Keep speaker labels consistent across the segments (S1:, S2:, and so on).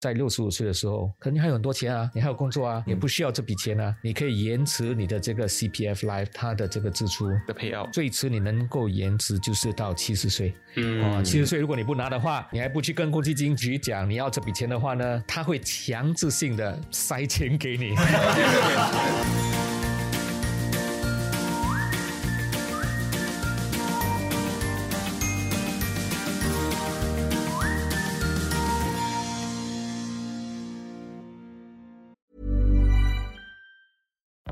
S1: 在六十五岁的时候，可能你还有很多钱啊，你还有工作啊，也不需要这笔钱啊，你可以延迟你的这个 CPF Life 它的这个支出
S2: 的配药。
S1: 最迟你能够延迟就是到七十岁。嗯，哦，七十岁如果你不拿的话，你还不去跟公积金局讲你要这笔钱的话呢，他会强制性的塞钱给你。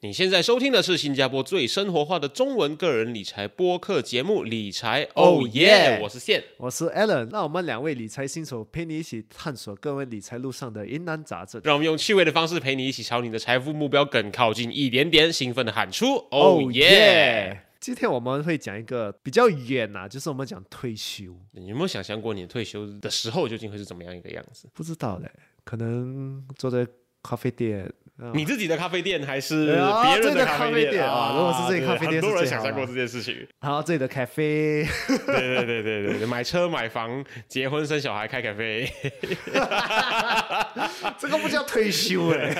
S2: 你现在收听的是新加坡最生活化的中文个人理财播客节目《理财哦耶》，我是线，
S3: 我是 Alan，让我们两位理财新手陪你一起探索各位理财路上的疑难杂症，
S2: 让我们用趣味的方式陪你一起朝你的财富目标更靠近一点点，兴奋的喊出哦耶！
S3: 今天我们会讲一个比较远呐，就是我们讲退休。
S2: 你有没有想象过你退休的时候究竟会是怎么样一个样子？
S3: 不知道嘞，可能坐在咖啡店。
S2: 你自己的咖啡店还是别人的咖啡店
S3: 啊？如果是自己咖啡店，
S2: 很多人想象过这件事情。
S3: 好，自己的咖啡，
S2: 对对对对对，买车买房、结婚生小孩、开咖啡，
S3: 这个不叫退休 哎，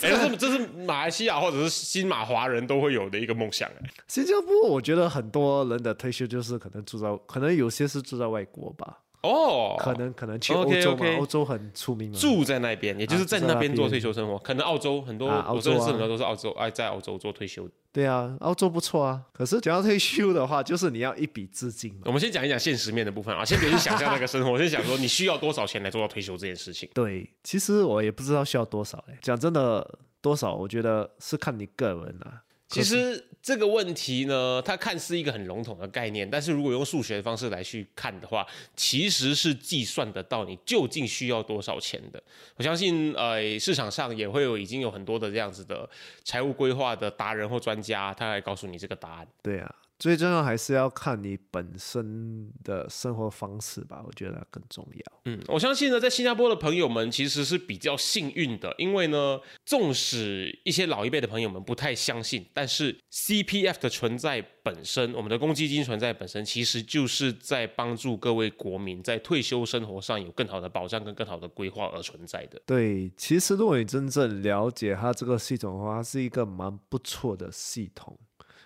S2: 这是这是马来西亚或者是新马华人都会有的一个梦想哎。
S3: 新加坡，我觉得很多人的退休就是可能住在，可能有些是住在外国吧。
S2: 哦，
S3: 可能可能去欧洲嘛，欧洲很出名嘛，
S2: 住在那边，也就是在那边做退休生活。可能澳洲很多，我认识很多都是澳洲，哎在澳洲做退休。
S3: 对啊，澳洲不错啊。可是讲到退休的话，就是你要一笔资金。
S2: 我们先讲一讲现实面的部分啊，先别去想象那个生活，先想说你需要多少钱来做到退休这件事情。
S3: 对，其实我也不知道需要多少嘞。讲真的，多少我觉得是看你个人啊。
S2: 其实这个问题呢，它看似一个很笼统的概念，但是如果用数学的方式来去看的话，其实是计算得到你究竟需要多少钱的。我相信，呃，市场上也会有已经有很多的这样子的财务规划的达人或专家，他来告诉你这个答案。
S3: 对啊。最重要还是要看你本身的生活方式吧，我觉得更重要。
S2: 嗯，我相信呢，在新加坡的朋友们其实是比较幸运的，因为呢，纵使一些老一辈的朋友们不太相信，但是 CPF 的存在本身，我们的公积金存在本身，其实就是在帮助各位国民在退休生活上有更好的保障跟更好的规划而存在的。
S3: 对，其实如果你真正了解它这个系统的话，它是一个蛮不错的系统。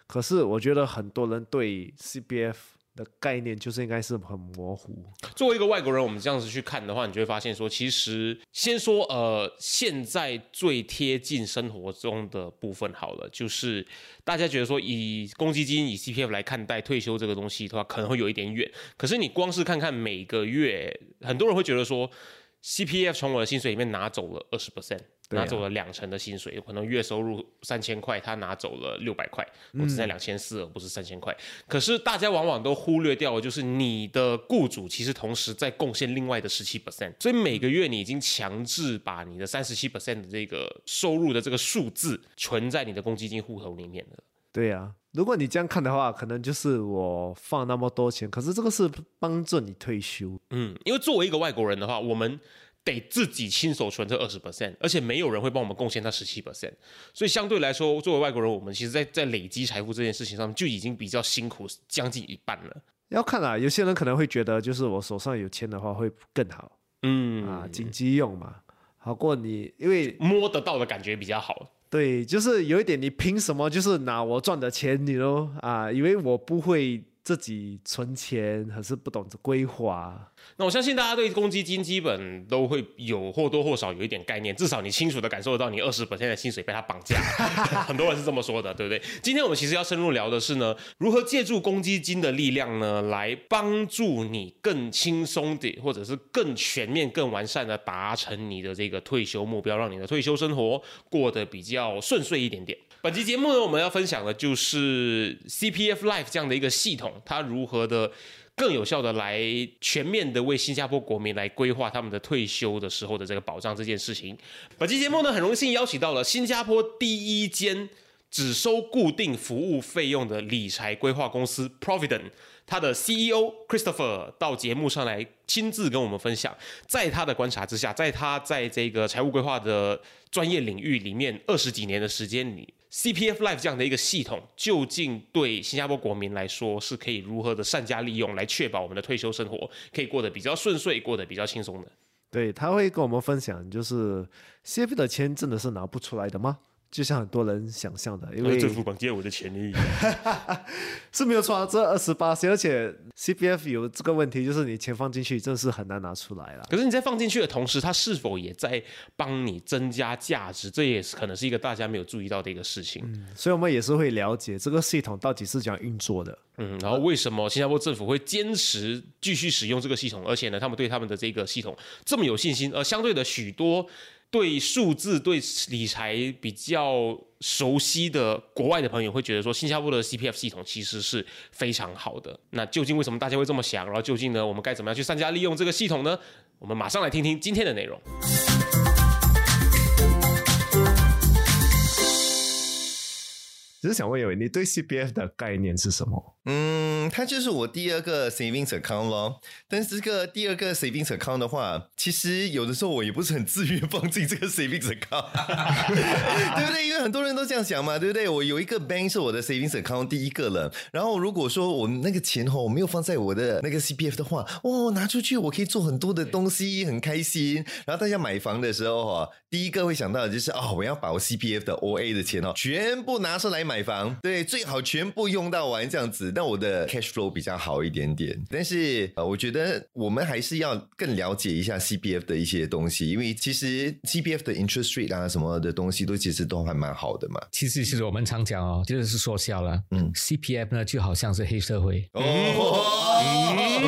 S3: 可是我觉得很多人对 CPF 的概念就是应该是很模糊。
S2: 作为一个外国人，我们这样子去看的话，你就会发现说，其实先说呃，现在最贴近生活中的部分好了，就是大家觉得说，以公积金、以 CPF 来看待退休这个东西的话，可能会有一点远。可是你光是看看每个月，很多人会觉得说，CPF 从我的薪水里面拿走了二十 percent。拿走了两成的薪水，有可能月收入三千块，他拿走了六百块，我只在两千四，而不是三千块。可是大家往往都忽略掉，就是你的雇主其实同时在贡献另外的十七 percent，所以每个月你已经强制把你的三十七 percent 的这个收入的这个数字存在你的公积金户头里面了。
S3: 对呀，如果你这样看的话，可能就是我放那么多钱，可是这个是帮助你退休。
S2: 嗯，因为作为一个外国人的话，我们。得自己亲手存这二十 percent，而且没有人会帮我们贡献那十七 percent，所以相对来说，作为外国人，我们其实，在在累积财富这件事情上，就已经比较辛苦，将近一半了。
S3: 要看啊，有些人可能会觉得，就是我手上有钱的话会更好，嗯啊，紧急用嘛，好过你，因为
S2: 摸得到的感觉比较好。
S3: 对，就是有一点，你凭什么就是拿我赚的钱，你都啊，以为我不会。自己存钱还是不懂得规划？
S2: 那我相信大家对公积金基本都会有或多或少有一点概念，至少你清楚的感受得到你二十的薪水被他绑架，很多人是这么说的，对不对？今天我们其实要深入聊的是呢，如何借助公积金的力量呢，来帮助你更轻松的，或者是更全面、更完善的达成你的这个退休目标，让你的退休生活过得比较顺遂一点点。本期节目呢，我们要分享的就是 CPF Life 这样的一个系统，它如何的更有效的来全面的为新加坡国民来规划他们的退休的时候的这个保障这件事情。本期节目呢，很荣幸邀请到了新加坡第一间只收固定服务费用的理财规划公司 Provident。他的 CEO Christopher 到节目上来亲自跟我们分享，在他的观察之下，在他在这个财务规划的专业领域里面二十几年的时间里，CPF Life 这样的一个系统，究竟对新加坡国民来说是可以如何的善加利用，来确保我们的退休生活可以过得比较顺遂，过得比较轻松的？
S3: 对他会跟我们分享，就是 CF 的钱真的是拿不出来的吗？就像很多人想象的，因为
S2: 政府绑架我的钱而已。
S3: 是没有错啊，这二十八岁，而且 CPF 有这个问题，就是你钱放进去，真是很难拿出来了。
S2: 可是你在放进去的同时，它是否也在帮你增加价值？这也是可能是一个大家没有注意到的一个事情。
S3: 所以，我们也是会了解这个系统到底是怎样运作的。
S2: 嗯，然后为什么新加坡政府会坚持继续使用这个系统？而且呢，他们对他们的这个系统这么有信心？而相对的，许多对数字、对理财比较熟悉的国外的朋友会觉得说，新加坡的 CPF 系统其实是非常好的。那究竟为什么大家会这么想？然后究竟呢，我们该怎么样去善加利用这个系统呢？我们马上来听听今天的内容。
S3: 只是想问一位，你对 CPF 的概念是什么？
S4: 嗯，它就是我第二个 savings account 咯。但是这个第二个 savings account 的话，其实有的时候我也不是很自愿放进这个 savings account，对不对？因为很多人都这样想嘛，对不对？我有一个 bank 是我的 savings account 第一个了。然后如果说我那个钱哈，我没有放在我的那个 CPF 的话，哇，拿出去我可以做很多的东西，很开心。然后大家买房的时候哈，第一个会想到的就是哦，我要把我 CPF 的 OA 的钱哦，全部拿出来。买房对最好全部用到完这样子，那我的 cash flow 比较好一点点。但是呃，我觉得我们还是要更了解一下 CPF 的一些东西，因为其实 CPF 的 interest rate 啊什么的东西都其实都还蛮好的嘛。
S1: 其实其实我们常讲哦，就是说笑了，嗯，CPF 呢就好像是黑社会哦，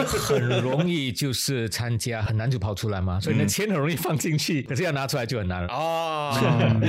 S1: 很容易就是参加，很难就跑出来嘛。所以呢，钱很容易放进去，可是要拿出来就很难了哦。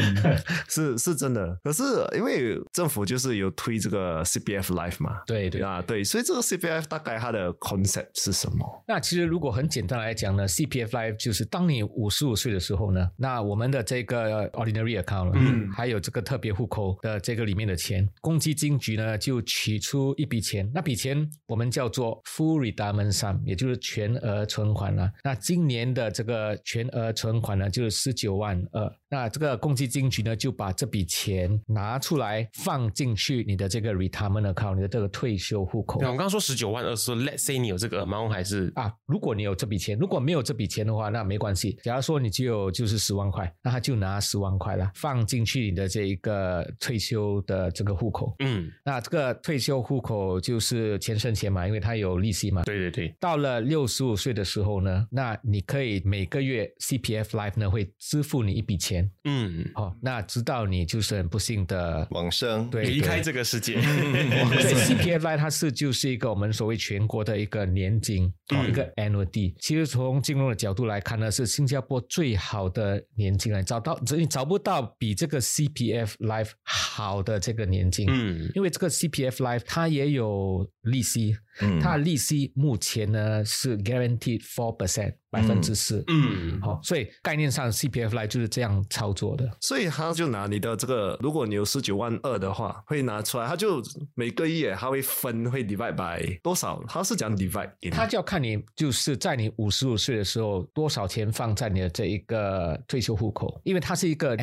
S3: 是 是真的，可是因为。政府就是有推这个 CPF Life 嘛？
S1: 对对
S3: 啊，对，所以这个 CPF 大概它的 concept 是什么？
S1: 那其实如果很简单来讲呢，CPF Life 就是当你五十五岁的时候呢，那我们的这个 ordinary account，嗯，还有这个特别户口的这个里面的钱，公积金局呢就取出一笔钱，那笔钱我们叫做 full retirement 他们上也就是全额存款了。那今年的这个全额存款呢就是十九万二，那这个公积金局呢就把这笔钱拿出来放。进去你的这个 retirement account，你的这个退休户口。
S2: 我刚刚说十九万二，说 Let's say 你有这个 amount 还是
S1: 啊？如果你有这笔钱，如果没有这笔钱的话，那没关系。假如说你只有就是十万块，那他就拿十万块了，放进去你的这一个退休的这个户口。嗯，那这个退休户口就是钱生钱嘛，因为它有利息嘛。
S2: 对对对。
S1: 到了六十五岁的时候呢，那你可以每个月 CPF Life 呢会支付你一笔钱。嗯，好，那直到你就是很不幸的
S4: 往生。
S1: 对，
S2: 离开这个世界。
S1: 对 CPFI 它是就是一个我们所谓全国的一个年金，一个 annuity。其实从金融的角度来看呢，是新加坡最好的年金了。找到你找不到比这个 CPF Life 好的这个年金。嗯，因为这个 CPF Life 它也有利息。它的利息目前呢是 guaranteed four percent 百分之四，嗯，好，所以概念上 CPF 来就是这样操作的，
S3: 所以他就拿你的这个，如果你有十九万二的话，会拿出来，他就每个月他会分，会 divide by 多少？他是讲 divide，
S1: 他就要看你就是在你五十五岁的时候多少钱放在你的这一个退休户口，因为它是一个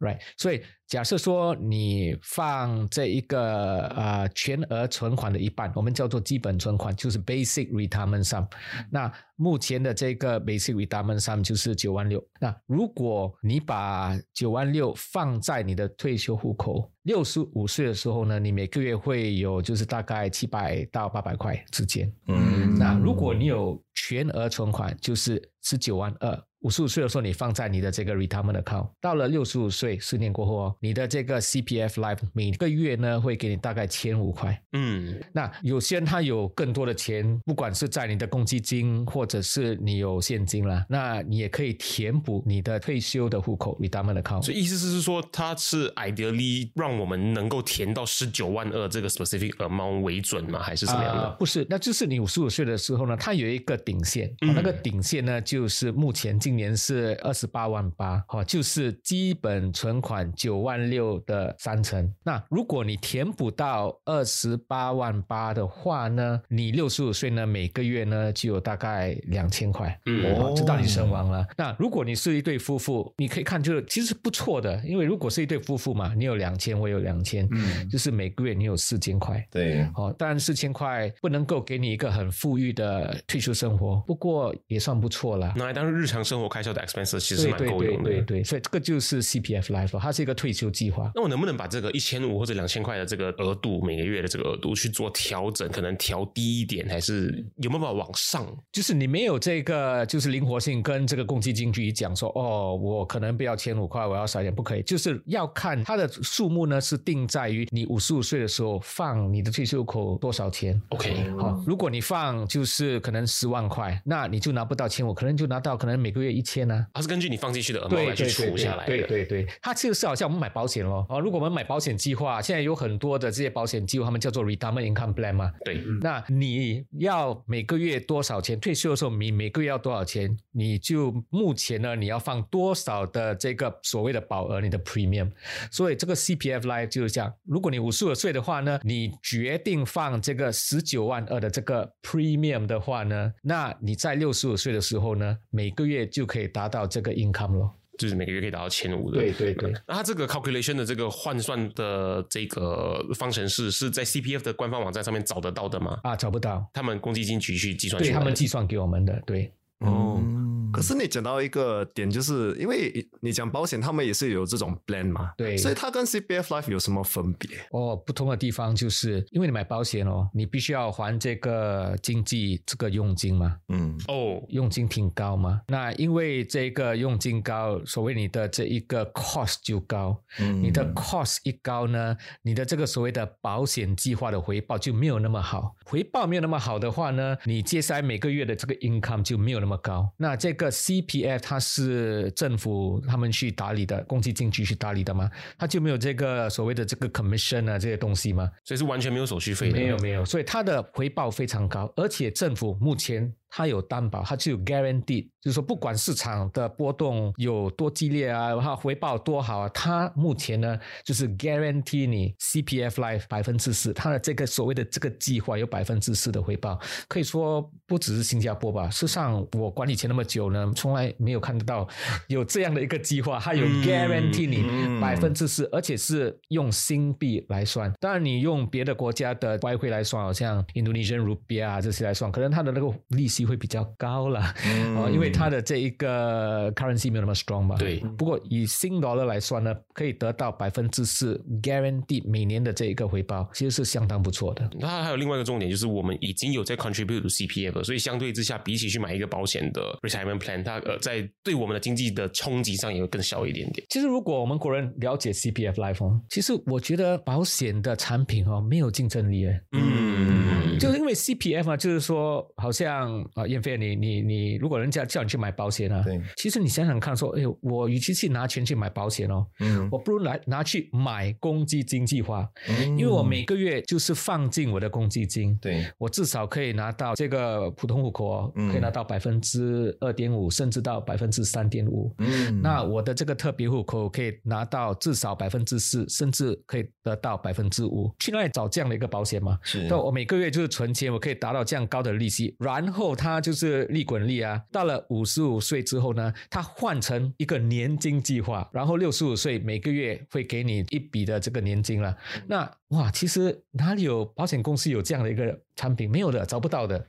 S1: right，所以假设说你放这一个呃全额存款的一半，我们叫做基本存款，就是 basic retirement sum。那。目前的这个 basic retirement sum 就是九万六。那如果你把九万六放在你的退休户口，六十五岁的时候呢，你每个月会有就是大概七百到八百块之间。嗯，那如果你有全额存款，就是十九万二。五十五岁的时候，你放在你的这个 retirement account，到了六十五岁，十年过后哦，你的这个 CPF Life 每个月呢会给你大概千五块。嗯，那有些人他有更多的钱，不管是在你的公积金或者是你有现金啦，那你也可以填补你的退休的户口 retirement account。
S2: 所以意思是说，它是 ideally 让我们能够填到十九万二这个 specific amount 为准吗？还是什么样的？
S1: 不是，那就是你五十五岁的时候呢，它有一个顶线，那个顶线呢就。就是目前今年是二十八万八，哈，就是基本存款九万六的三成。那如果你填补到二十八万八的话呢，你六十五岁呢，每个月呢就有大概两千块，
S2: 嗯
S1: 哦，就到你身亡了。那如果你是一对夫妇，你可以看就是其实不错的，因为如果是一对夫妇嘛，你有两千，我有两千，
S4: 嗯
S1: 就是每个月你有四千块。
S4: 对，
S1: 哦，当然四千块不能够给你一个很富裕的退休生活，不过也算不错了。
S2: 拿来当日常生活开销的 expenses 其实是蛮
S1: 对对对
S2: 够用的。
S1: 对对，所以这个就是 CPF Life，它是一个退休计划。
S2: 那我能不能把这个一千五或者两千块的这个额度，每个月的这个额度去做调整？可能调低一点，还是有没有办法往上？
S1: 就是你没有这个就是灵活性，跟这个公积金局讲说，哦，我可能不要千五块，我要少一点，不可以，就是要看它的数目呢是定在于你五十五岁的时候放你的退休口多少钱。
S2: OK，
S1: 好，如果你放就是可能十万块，那你就拿不到千五，可能就拿到可能每个月一千呢、
S2: 它是根据你放进去的额度来去除下来的。
S1: 对对对，它其实是好像我们买保险咯。哦，如果我们买保险计划，现在有很多的这些保险计划，他们叫做 retirement income plan 嘛。
S2: 对
S1: 那你要每个月多少钱？退休说你每个月要多少钱？你就目前呢，你要放多少的这个所谓的保额，你的 premium。所以这个 CPF Life 就是这样，如果你五十五岁的话呢，你决定放这个十九万二的这个 premium 的话呢，那你在六十五岁的时候呢，每个月就可以达到这个 income 了。
S2: 就是每个月可以达到千五的。
S1: 对对对。
S2: 那它这个 calculation 的这个换算的这个方程式是在 CPF 的官方网站上面找得到的吗？
S1: 啊，找不到，
S2: 他们公积金局去计算出
S1: 对。他们计算给我们的，对。
S3: 哦
S4: 嗯
S3: 可是你讲到一个点，就是因为你讲保险，他们也是有这种 plan 嘛，
S1: 对
S3: 所以它跟 CPF Life 有什么分别？
S1: 哦，不同的地方就是因为你买保险哦，你必须要还这个经济这个佣金嘛，
S4: 嗯
S2: 哦，
S1: 佣金挺高嘛。那因为这个佣金高，所谓你的这一个 cost 就高，
S4: 嗯
S1: 你的 cost 一高呢，你的这个所谓的保险计划的回报就没有那么好。回报没有那么好的话呢，你接下来每个月的这个 income 就没有那么高。那这个 CPF 它是政府他们去打理的，公积金局去打理的嘛，它就没有这个所谓的这个 commission 啊这些东西嘛。
S2: 所以是完全没有手续费的。
S1: 没有没有，所以它的回报非常高，而且政府目前它有担保，它就有 guarantee，就是说不管市场的波动有多激烈啊，它回报多好啊，它目前呢就是 guarantee 你 CPF Life 百分之四，它的这个所谓的这个计划有百分之四的回报，可以说不只是新加坡吧，事实上我管理钱那么久呢，从来没有看得到有这样的一个计划，它有 guarantee 你
S4: 嗯
S1: 百分之四，而且是用新币来算。当然，你用别的国家的外汇来算，好像 Indonesian rupiah 啊这些来算，可能它的那个利息会比较高了，
S4: 嗯
S1: 哦，因为它的这一个 currency 没有那么 strong 嘛。
S2: 对
S1: 不过以新 dollar 来算呢，可以得到百分之四 guarantee 每年的这一个回报，其实是相当不错的。
S2: 那还有另外一个重点，就是我们已经有在 contribute to CPF，了所以相对之下，比起去买一个保险的 retirement plan，它呃在对我们的经济的冲击上也会更小一点点。
S1: 其实，如果我们国人了解 CPF Life 哦，其实我觉得保险的产品哦没有竞争力诶。
S2: 嗯，
S1: 就是因为 CPF 啊，就是说，好像啊，燕飞，你你你，如果人家叫你去买保险啊，
S4: 对，
S1: 其实你想想看，说，哎呦，我与其去拿钱去买保险哦，
S4: 嗯
S1: 我不如来拿去买公积金计划，
S4: 嗯
S1: 因为我每个月就是放进我的公积金，
S4: 对
S1: 我至少可以拿到这个普通户口哦，
S4: 嗯
S1: 可以拿到百分之二点五，甚至到百分之三点五。
S4: 嗯
S1: 那我的这个特别户口可以拿到至少百分之四，甚至可以得到百分之五。去哪里找这样的一个保险吗？
S4: 是
S1: 那我每个月就是存钱，我可以达到这样高的利息，然后他就是利滚利啊。到了五十五岁之后呢，他换成一个年金计划，然后六十五岁每个月会给你一笔的这个年金了。那哇，其实哪里有保险公司有这样的一个产品？没有的，找不到的。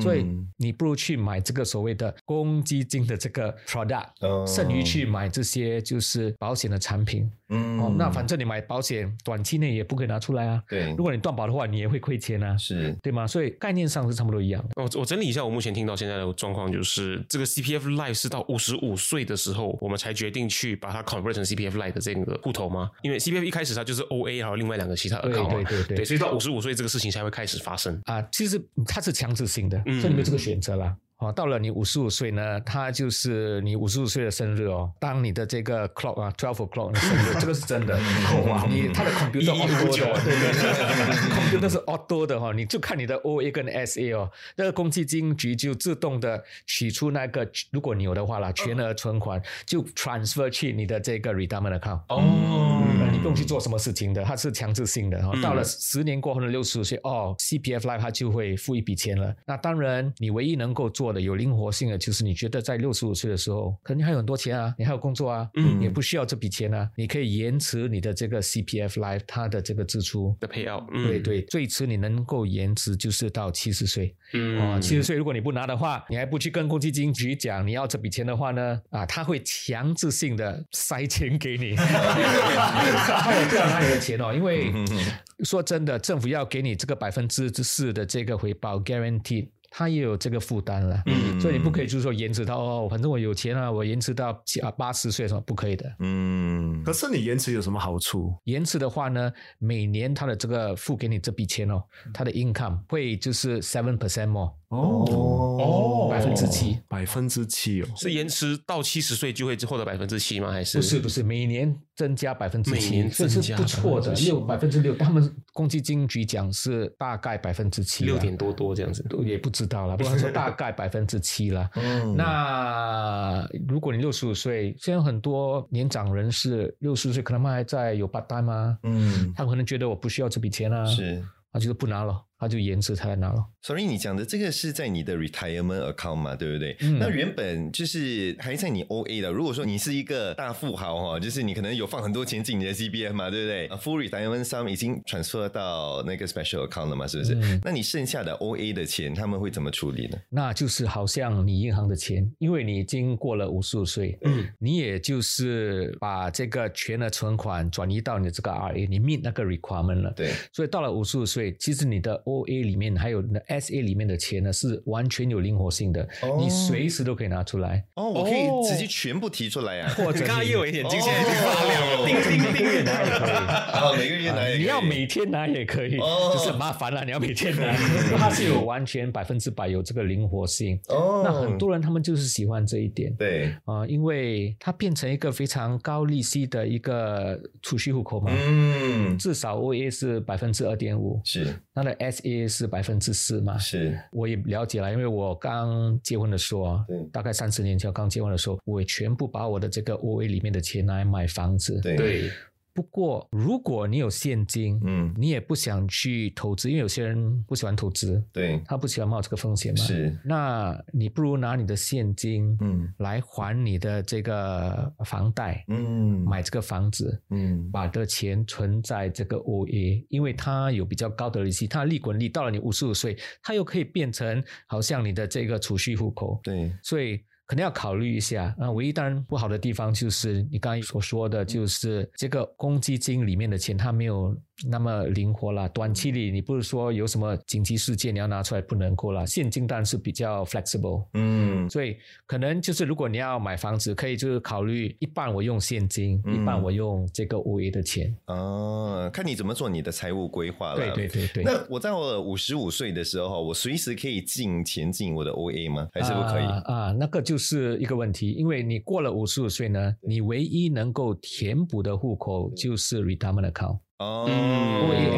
S1: 所以
S4: 嗯
S1: 你不如去买这个所谓的公积金的这个 product，、
S4: 哦
S1: 剩余去买这些就是保险的产品。
S4: 嗯
S1: 哦，那反正你买保险，短期内也不可以拿出来啊。
S4: 对
S1: 如果你断保的话，你也会亏钱啊，
S4: 是
S1: 对吗？所以概念上是差不多一样的。
S2: 我我整理一下，我目前听到现在的状况就是，这个 CPF Life 是到五十五岁的时候，我们才决定去把它 convert 成 CPF Life 的这个户头吗？因为 CPF 一开始它就是 OA，还有另外两个其他
S1: 对
S2: account 嘛，
S1: 对对对
S2: 对，所以到五十五岁这个事情才会开始发生。
S1: 啊，其实它是强制性的，
S2: 嗯
S1: 所以你没有这个选择啦。哦，到了你五十五岁呢，它就是你五十五岁的生日哦。当你的这个 clock 啊，twelve o'clock 的生日，这个是真的。哇，你它的 computer auto 的，对对对，computer 是 auto 的哈，你就看你的 OA 跟 SA 哦，那个公积金局就自动的取出那个，如果你有的话啦，全额存款就 transfer 去你的这个 retirement account。
S2: 哦，
S1: 呃你不用去做什么事情的，它是强制性的哈。到了十年过后的六十五岁，哦，CPF Life 它就会付一笔钱了。那当然，你唯一能够做的有灵活性的，就是你觉得在六十五岁的时候，可能你还有很多钱啊，你还有工作啊，
S2: 嗯
S1: 也不需要这笔钱啊，你可以延迟你的这个 CPF Life 它的这个支出。
S2: 的配药，嗯
S1: 对，对，最迟你能够延迟就是到七十岁。
S2: 嗯
S1: 哦，七十岁如果你不拿的话，你还不去跟公积金局讲你要这笔钱的话呢，啊，他会强制性的塞钱给你，他也不要拿你的钱哦，因为说真的，政府要给你这个百分之四的这个回报 guarantee。他也有这个负担了，
S4: 嗯
S1: 所以你不可以就是说延迟到哦，反正我有钱啊，我延迟到七啊八十岁什么不可以的。
S4: 嗯
S3: 可是你延迟有什么好处？
S1: 延迟的话呢，每年他的这个付给你这笔钱哦，他的 income 会就是 seven percent more，
S3: 哦哦
S1: 百分之七。
S3: 百分之七哦，
S2: 是延迟到七十岁就会获得百分之七吗？还是
S1: 不是不是，每年增加百分之七，
S2: 每年
S1: 所以是不错的
S2: ，7%
S1: 六百分之六。他们公积金局讲是大概百分之七，
S2: 六点多多这样子？
S1: 也不知道了，不过说大概百分之七了。
S4: 嗯
S1: 那如果你六十五岁，现在很多年长人士六十岁，可能他们还在有 part time 啊，
S4: 嗯
S1: 他们可能觉得我不需要这笔钱啊，
S4: 是。
S1: 他就是不拿了，他就延迟他来拿了。
S4: Sorry，你讲的这个是在你的 retirement account 嘛，对不对？
S1: 嗯
S4: 那原本就是还在你 OA 的。如果说你是一个大富豪哈，就是你可能有放很多钱进你的 CBF 嘛，对不对？啊 Full retirement sum 已经 transfer 到那个 special account 了嘛，是不是？
S1: 嗯
S4: 那你剩下的 OA 的钱，他们会怎么处理呢？
S1: 那就是好像你银行的钱，因为你已经过了五十五岁，
S2: 嗯，
S1: 你也就是把这个全额存款转移到你的这个 RA，你 meet 那个 requirement 了。
S4: 对，
S1: 所以到了五十五岁，其实你的 OA 里面还有那 SA 里面的钱呢，是完全有灵活性的，
S4: 哦。
S1: 你随时都可以拿出来，
S4: 哦，我可以直接全部提出来啊。
S1: 或者
S2: 你看他
S1: 你
S2: 叶伟眼睛现在发亮了，叮叮叮
S1: 月拿也可以。
S4: 哦，每个月拿也可以。
S1: 你要每天拿也可以，
S4: 哦。
S1: 就是很麻烦了。你要每天拿，它是有完全百分之百有这个灵活性。
S4: 哦，
S1: 那很多人他们就是喜欢这一点。
S4: 对，
S1: 啊、因为它变成一个非常高利息的一个储蓄户口嘛，
S4: 嗯，
S1: 至少 OA 是百分之二点五，
S4: 是。
S1: 它的 SA 是百分之四嘛。
S4: 是，
S1: 我也了解了，因为我刚结婚的时候啊
S4: 对，
S1: 大概三十年前刚结婚的时候，我也全部把我的这个 OA 里面的钱拿来买房子。
S4: 对
S2: 对，
S1: 不过如果你有现金，
S4: 嗯，
S1: 你也不想去投资，因为有些人不喜欢投资，
S4: 对，
S1: 他不喜欢冒这个风险嘛。
S4: 是，
S1: 那你不如拿你的现金，
S4: 嗯。
S1: 来还你的这个房贷，
S4: 嗯，
S1: 买这个房子，
S4: 嗯。
S1: 把的钱存在这个 OA，因为它有比较高的利息，它的利滚利到了你五十五岁，它又可以变成好像你的这个储蓄户口，
S4: 对，
S1: 所以。可能要考虑一下啊，唯一当然不好的地方就是你刚才所说的，就是这个公积金里面的钱它没有那么灵活啦。短期里你不是说有什么紧急事件你要拿出来不能够啦，现金当然是比较 flexible，
S4: 嗯
S1: 所以可能就是如果你要买房子，可以就是考虑一半我用现金，
S4: 嗯
S1: 一半我用这个 OA 的钱。
S4: 哦，看你怎么做你的财务规划了。
S1: 对对对对。
S4: 那我在我五十五岁的时候，我随时可以进钱进我的 OA 吗？还是不可以？
S1: 啊啊，那个就是一个问题，因为你过了五十五岁呢，你唯一能够填补的户口就是 retirement account，OA、
S4: 哦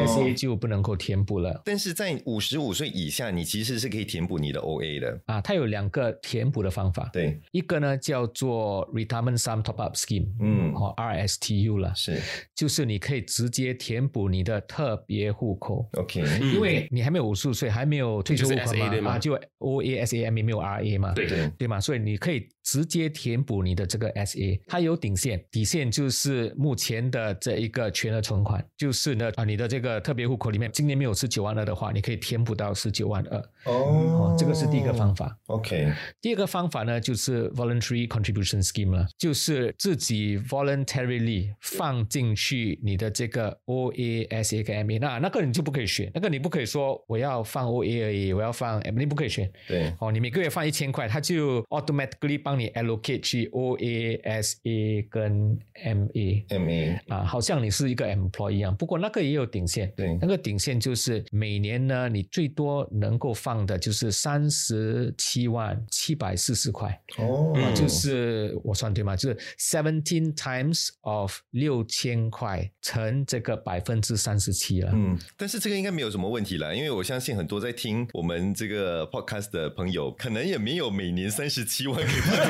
S1: SA 就不能够填补了。
S4: 但是在五十五岁以下，你其实是可以填补你的 OA 的。
S1: 啊，它有两个填补的方法，
S4: 对，
S1: 一个呢叫做 retirement sum top up scheme，
S4: 嗯。
S1: 哦 RSTU 了，
S4: 是。
S1: 就是你可以直接填补你的特别户口。
S4: OK。
S1: 因为你还没有五十五岁，还没有退休户口
S2: 就是 SA 对吗？
S1: 啊，就 O A S A M 没有 R A 嘛，
S2: 对。
S4: 对。
S1: 对嘛，所以你可以直接填补你的这个 S A，它有顶线，底线就是目前的这一个全额存款，就是呢啊，你的这个特别户口里面今年没有十九万二的话，你可以填补到十九万二，哦，这个是第一个方法。
S4: OK，
S1: 第二个方法呢，就是 voluntary contribution scheme 了，就是自己 voluntarily 放进去你的这个 OA、SA 跟 MA，那那个你就不可以选，那个你不可以说我要放 OA 而已，我要放 MA，你不可以选。
S4: 对，
S1: 哦，你每个月放一千块，它就 automatically 帮你 allocate 去 OA、SA 跟 MA。
S4: MA
S1: 啊，好像你是一个 employee 一样，不过那个也有顶线。
S4: 对
S1: 那个顶线就是每年呢，你最多能够放的就是三十七万七百四十块。
S4: 哦
S1: 啊，就是我算对吗？就是 seventeen times of 六千块乘这个百分之三十七了。
S4: 嗯，但是这个应该没有什么问题了，因为我相信很多在听我们这个 podcast 的朋友，可能也没有每年三十七万可以放进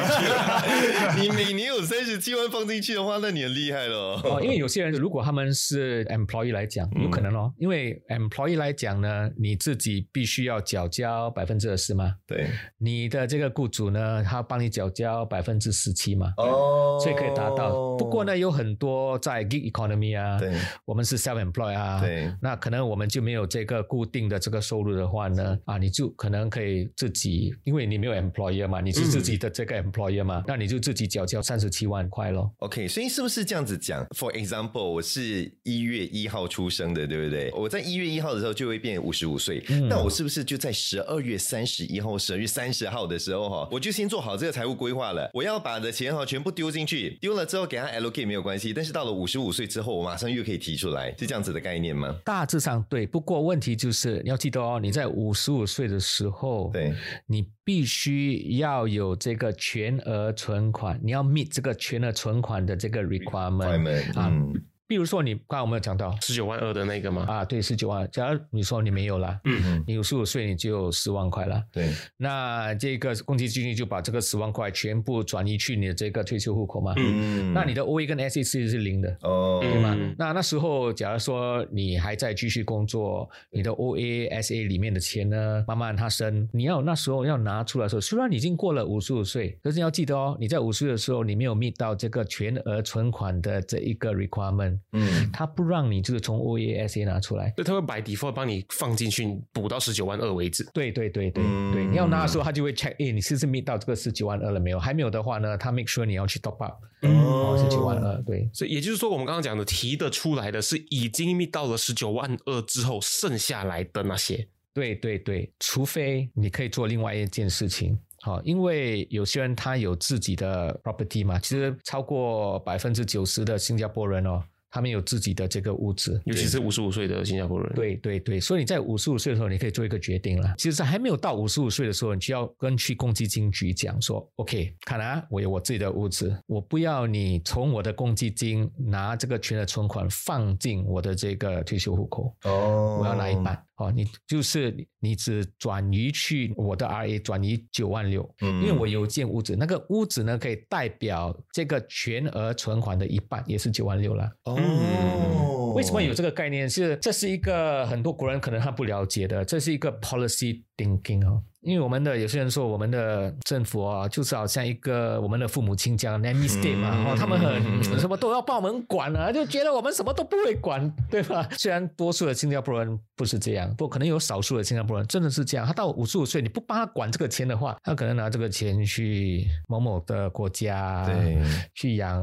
S4: 去。你每年有三十七万放进去的话，那你很厉害了。
S1: 哦，因为有些人如果他们是 employee 来讲，有可能哦，因为 employee 来讲呢，你自己必须要缴交百分之二十嘛，
S4: 对，
S1: 你的这个雇主呢，他帮你缴交百分之十七嘛，
S4: 哦。
S1: 所以可以达到。不过呢，有很多在 gig economy 啊，
S4: 对。
S1: 我们是 self employed 啊，
S4: 对。
S1: 那可能我们就没有这个固定的这个收入的话呢，啊，你就可能可以自己，因为你没有 employer 嘛，你是自己的这个 employer 嘛，那你就自己缴交三十七万块咯。
S4: OK，所以是不是这样子讲？For example，我是一月一号出生的，对不对？我在一月一号的时候就会变五十五岁，那我是不是就在十二月三十一号、十二月三十号的时候哈，我就先做好这个财务规划了？我要把的钱哈全部丢进去，丢了之后给他 allocate 没有关系，但是到了五十五岁之后，我马上又可以提出来，是这样子的概念吗？
S1: 大致上对，不过问题就是你要记得哦，你在五十五岁的时候，
S4: 对，
S1: 你必须要有这个全额存款，你要 meet 这个全额存款的这个 requirement 啊。
S4: 嗯
S1: 比如说你刚才我们有讲到
S2: 十九万二的那个吗？
S1: 啊，对，十九万。假如你说你没有了，
S2: 嗯，
S1: 你五十五岁你就有十万块了，
S4: 对，
S1: 那这个公积金就把这个十万块全部转移去你的这个退休户口嘛。
S4: 嗯
S1: 那你的 OA 跟 SA 是零的。
S4: 哦，
S1: 对吗？
S2: 嗯
S1: 那那时候，假如说你还在继续工作，你的 OA、SA 里面的钱呢，慢慢它升，你要那时候要拿出来的时候，虽然你已经过了五十五岁，可是你要记得哦，你在五十岁的时候，你没有 meet 到这个全额存款的这一个 requirement，
S4: 嗯，
S1: 它不让你就是从 OA、SA 拿出来。
S2: 所以他会把 default 帮你放进去，补到十九万二为止。
S1: 对对对对、
S4: 嗯
S1: 对，你要拿的时候，他就会 check，诶，你是不是 meet 到这个十九万二了没有？还没有的话呢，他 make sure 你要去 top up，哦，十九万二，对。
S2: 所以也就是说，我们刚刚讲的提得出来的是已经 meet 到了十九万二之后剩下来的那些。
S1: 对对对，除非你可以做另外一件事情。好，因为有些人他有自己的 property 嘛，其实超过百分之九十的新加坡人哦，他们有自己的这个屋子。
S2: 尤其是五十五岁的新加坡人，，
S1: 对对对，所以你在五十五岁的时候，你可以做一个决定了。其实，在还没有到五十五岁的时候，你就要跟去公积金局讲说，OK，看啊，我有我自己的屋子，我不要你从我的公积金拿这个全额存款放进我的这个退休户口。
S4: 哦，
S1: 我要拿一半哦，你就是你你只转移去我的 RA 转移九万六，
S4: 嗯
S1: 因为我有一间屋子，那个屋子呢可以代表这个全额存款的一半，也是九万六了。
S4: 哦，
S1: 为什么有这个概念？是这是一个很多国人可能他不了解的，这是一个 policy thinking 哦。因为我们的有些人说，我们的政府啊，就是好像一个我们的父母亲这样 nanny state 嘛，
S4: 嗯
S1: 哦，他们很什么都要帮我们管啊，就觉得我们什么都不会管，对吧？虽然多数的新加坡人不是这样，不过可能有少数的新加坡人真的是这样。他到五十五岁，你不帮他管这个钱的话，他可能拿这个钱去某某的国家，
S4: 对，
S1: 去养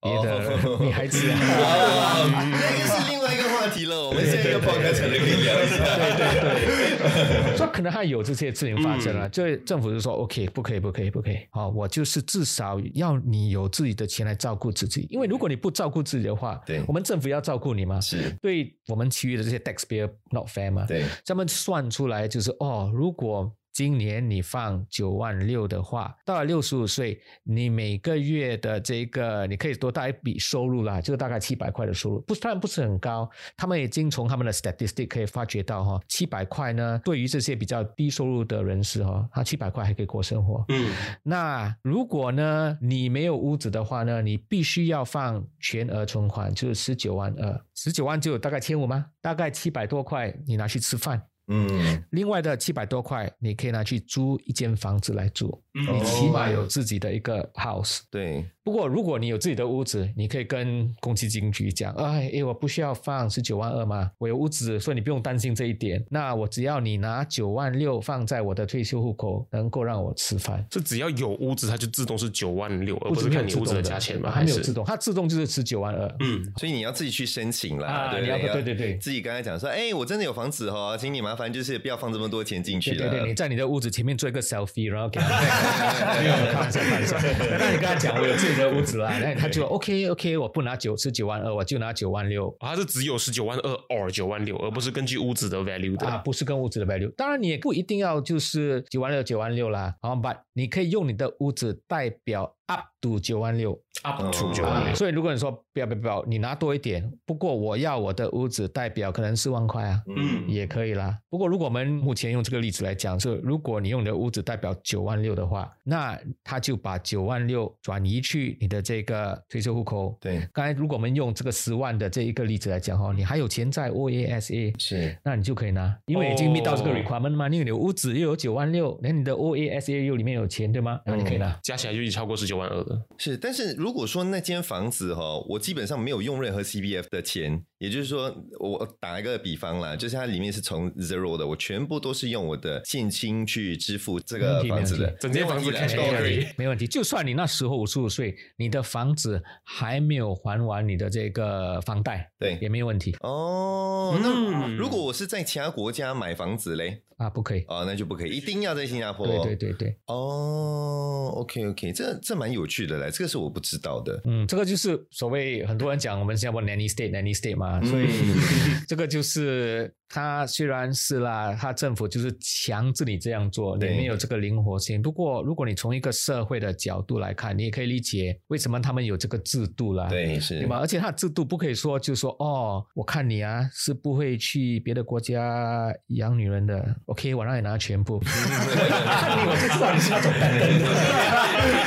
S1: 别的
S4: 哦
S1: 女孩子啊。
S4: 哦，那个是另外一个话题了，我们下一个 podcast 可能可以聊一下。
S1: 对对对，说可能还有这些事情发生了，
S4: 嗯。
S1: 政府就说 OK，不可以，不可以，不可以。好，我就是至少要你有自己的钱来照顾自己，因为如果你不照顾自己的话，
S4: 对。
S1: 我们政府要照顾你嘛，
S4: 是，
S1: 对我们其余的这些 taxpayer not fair 嘛，
S4: 对，
S1: 他们算出来就是哦，如果今年你放九万六的话，到了六十五岁，你每个月的这个你可以多带一笔收入啦，这个大概七百块的收入，不当然不是很高。他们已经从他们的 statistic 可以发觉到哈，七百块呢，对于这些比较低收入的人士哈，他七百块还可以过生活。
S2: 嗯，
S1: 那如果呢，你没有屋子的话呢，你必须要放全额存款，就是十九万二，十九万就有大概千五吗？大概七百多块，你拿去吃饭。
S4: 嗯，
S1: 另外的七百多块，你可以拿去租一间房子来住，
S2: 嗯
S1: 你起码有自己的一个 house。
S4: 对，
S1: 不过，如果你有自己的屋子，你可以跟公积金局讲，哎，诶，我不需要放十九万二吗？我有屋子，所以你不用担心这一点。那我只要你拿九万六放在我的退休户口，能够让我吃饭。
S2: 这只要有屋子，它就自动是九万六，而不是看你屋子的价钱吗？
S1: 还没有自动，它自动就是吃九万二。
S2: 嗯，
S4: 所以你要自己去申请啦，
S1: 啊你要
S4: 对不对？
S1: 对对对
S4: 自己刚才讲说，哎，我真的有房子哦，请你麻麻烦就是不要放这么多钱进去了。
S1: 对对对，你在你的屋子前面做一个 selfie，然后给他 没有开玩笑开玩笑。那你跟他讲我有自己的屋子啦，那他就 OK OK，我不拿九十九万二，我就拿九万六。
S2: 它是只有十九万二 or 九万六，而不是根据屋子的 value 的。
S1: 啊，不是跟屋子的 value，当然你也不一定要就是九万六九万六啦，好，but 你可以用你的屋子代表 up to 九万六。
S2: up
S4: 哦
S2: to 九万六。
S1: 所以如果你说不要不要不要，你拿多一点，不过我要我的屋子代表可能四万块啊，
S2: 嗯
S1: 也可以啦。不过如果我们目前用这个例子来讲，是如果你用你的屋子代表九万六的话，那他就把九万六转移去你的这个退休户口。
S4: 对，
S1: 刚才如果我们用这个十万的这一个例子来讲哈，你还有钱在 OASA，
S4: 是
S1: 那你就可以拿，因为已经 meet 到这个
S2: 哦
S1: requirement 嘛，因为你的屋子又有九万六，连你的 OASA 又里面有钱，对吗？那你可以拿。
S2: 加起来就已经超过十九九万二的。
S4: 是，但是如果说那间房子哈、我基本上没有用任何 CBF 的钱，也就是说，我打一个比方啦，就是它里面是从 zero 的，我全部都是用我的现金去支付这个房子的，
S2: 整间房子
S4: 没问题
S2: cash
S4: 的都可以
S2: carry。
S1: 没问题，就算你那时候五十五岁，你的房子还没有还完你的这个房贷，
S4: 对
S1: 也没有问题
S4: 哦，那
S2: 嗯
S4: 如果我是在其他国家买房子嘞，
S1: 啊，不可以。
S4: 哦，那就不可以，一定要在新加坡。
S1: 对对对对，
S4: 哦，OK OK，这这蛮有趣的嘞，这个是我不知道的。
S1: 嗯，这个就是所谓很多人讲我们新加坡 nanny state nanny state 嘛，
S4: 嗯
S1: 所以 这个就是他虽然是啦，他政府就是强制你这样做，你没有这个灵活性。不过如果你从一个社会的角度来看，你也可以理解为什么他们有这个制度啦。
S4: 对，是
S1: 对吧？而且他的制度不可以说，就说哦，我看你啊是不会去别的国家养女人的，OK，我让你拿全部。我就知道你是那种笨人，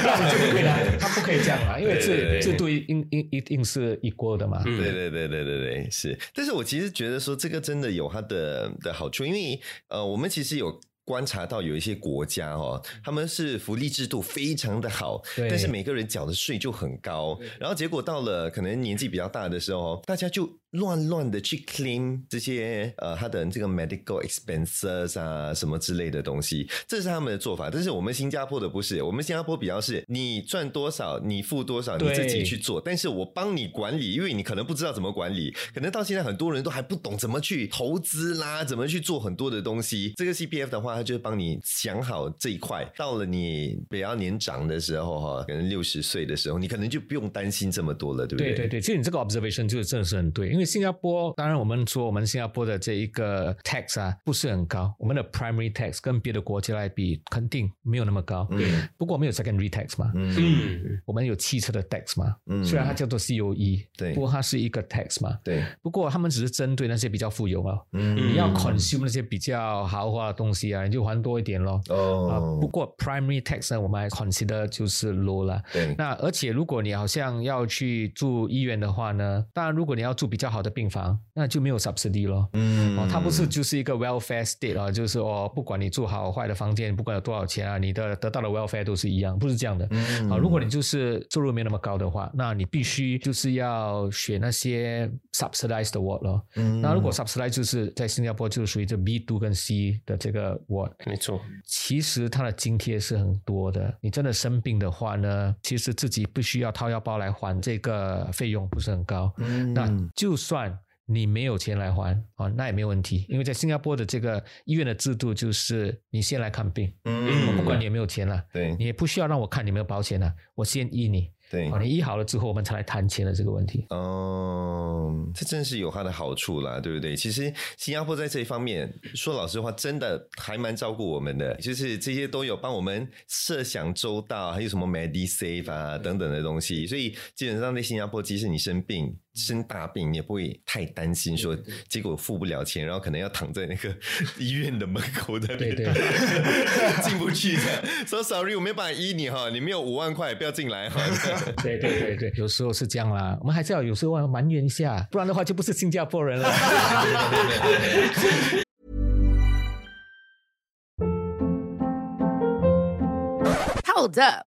S1: 那你就不可以了，他不可以这样啊，因为制制度应应一一定是 equal 的嘛。
S2: 对
S4: 对对对对对对，是。但是我其实觉得说这个真的有它的的好处，因为呃，我们其实有。观察到有一些国家哦，他们是福利制度非常的好，
S1: 对
S4: 但是每个人缴的税就很高，然后结果到了可能年纪比较大的时候，大家就乱乱的去 claim 这些呃他的这个 medical expenses 啊什么之类的东西，这是他们的做法。但是我们新加坡的不是，我们新加坡比较是你赚多少你付多少，你自己去做，但是我帮你管理，因为你可能不知道怎么管理，可能到现在很多人都还不懂怎么去投资啦，怎么去做很多的东西。这个 CPF 的话，它就帮你想好这一块。到了你比较年长的时候哈，可能六十岁的时候，你可能就不用担心这么多了，对不对
S1: 对对对，其实你这个 observation 就真的是很对，因为新加坡，当然我们说我们新加坡的这一个 tax 啊不是很高，我们的 primary tax 跟别的国家来比肯定没有那么高，
S4: 嗯。
S1: 不过我们有 secondary tax 嘛，我们有汽车的 tax 嘛，
S4: 嗯。
S1: 虽然它叫做 COE，
S4: 对。
S1: 不过它是一个 tax 嘛，
S4: 对，
S1: 不过他们只是针对那些比较富有啊，
S4: 嗯。
S1: 你要 consume 那些比较豪华的东西啊，你就还多一点咯。不，过 primary tax 呢，我们还 consider 就是 low 了。
S4: 对，
S1: 那而且如果你好像要去住医院的话呢，当然如果你要住比较好的病房，那就没有 subsidy 咯。
S4: 嗯
S1: 哦，它不是就是一个 welfare state 啊，就是哦，不管你住好坏的房间，不管有多少钱啊，你的得到的 welfare 都是一样，不是这样的。
S4: 嗯
S1: 啊，如果你就是收入没那么高的话，那你必须就是要选那些 subsidized 的 ward 咯。
S4: 嗯
S1: 那如果 subsidized 就是在新加坡就是属于这 B two 跟 C 的这个 ward，
S2: 没错，
S1: 其实它的津贴是很多的。你真的生病的话呢，其实自己不需要掏腰包来还这个费用，不是很高。
S4: 嗯
S1: 那就算你没有钱来还啊，那也没有问题，因为在新加坡的这个医院的制度就是你先来看病，
S4: 嗯
S1: 我不管你有没有钱了，
S4: 对
S1: 你也不需要让我看你有没有保险了，我先医你，
S4: 对
S1: 啊，你医好了之后，我们才来谈钱的这个问题。
S4: 哦，这真是有它的好处啦，对不对？其实新加坡在这一方面，说老实话，真的还蛮照顾我们的，就是这些都有帮我们设想周到，还有什么 MediSave 啊等等的东西，所以基本上在新加坡，即使你生病。生大病，你也不会太担心说，结果付不了钱，然后可能要躺在那个 医院的门口那边，
S1: 对对
S4: 进不去的。说 sorry，我没办法医你哈，你没有五万块，不要进来哈。
S1: 对对对对，有时候是这样啦，我们还是要有时候要埋怨一下，不然的话就不是新加坡人了。
S5: Hold up.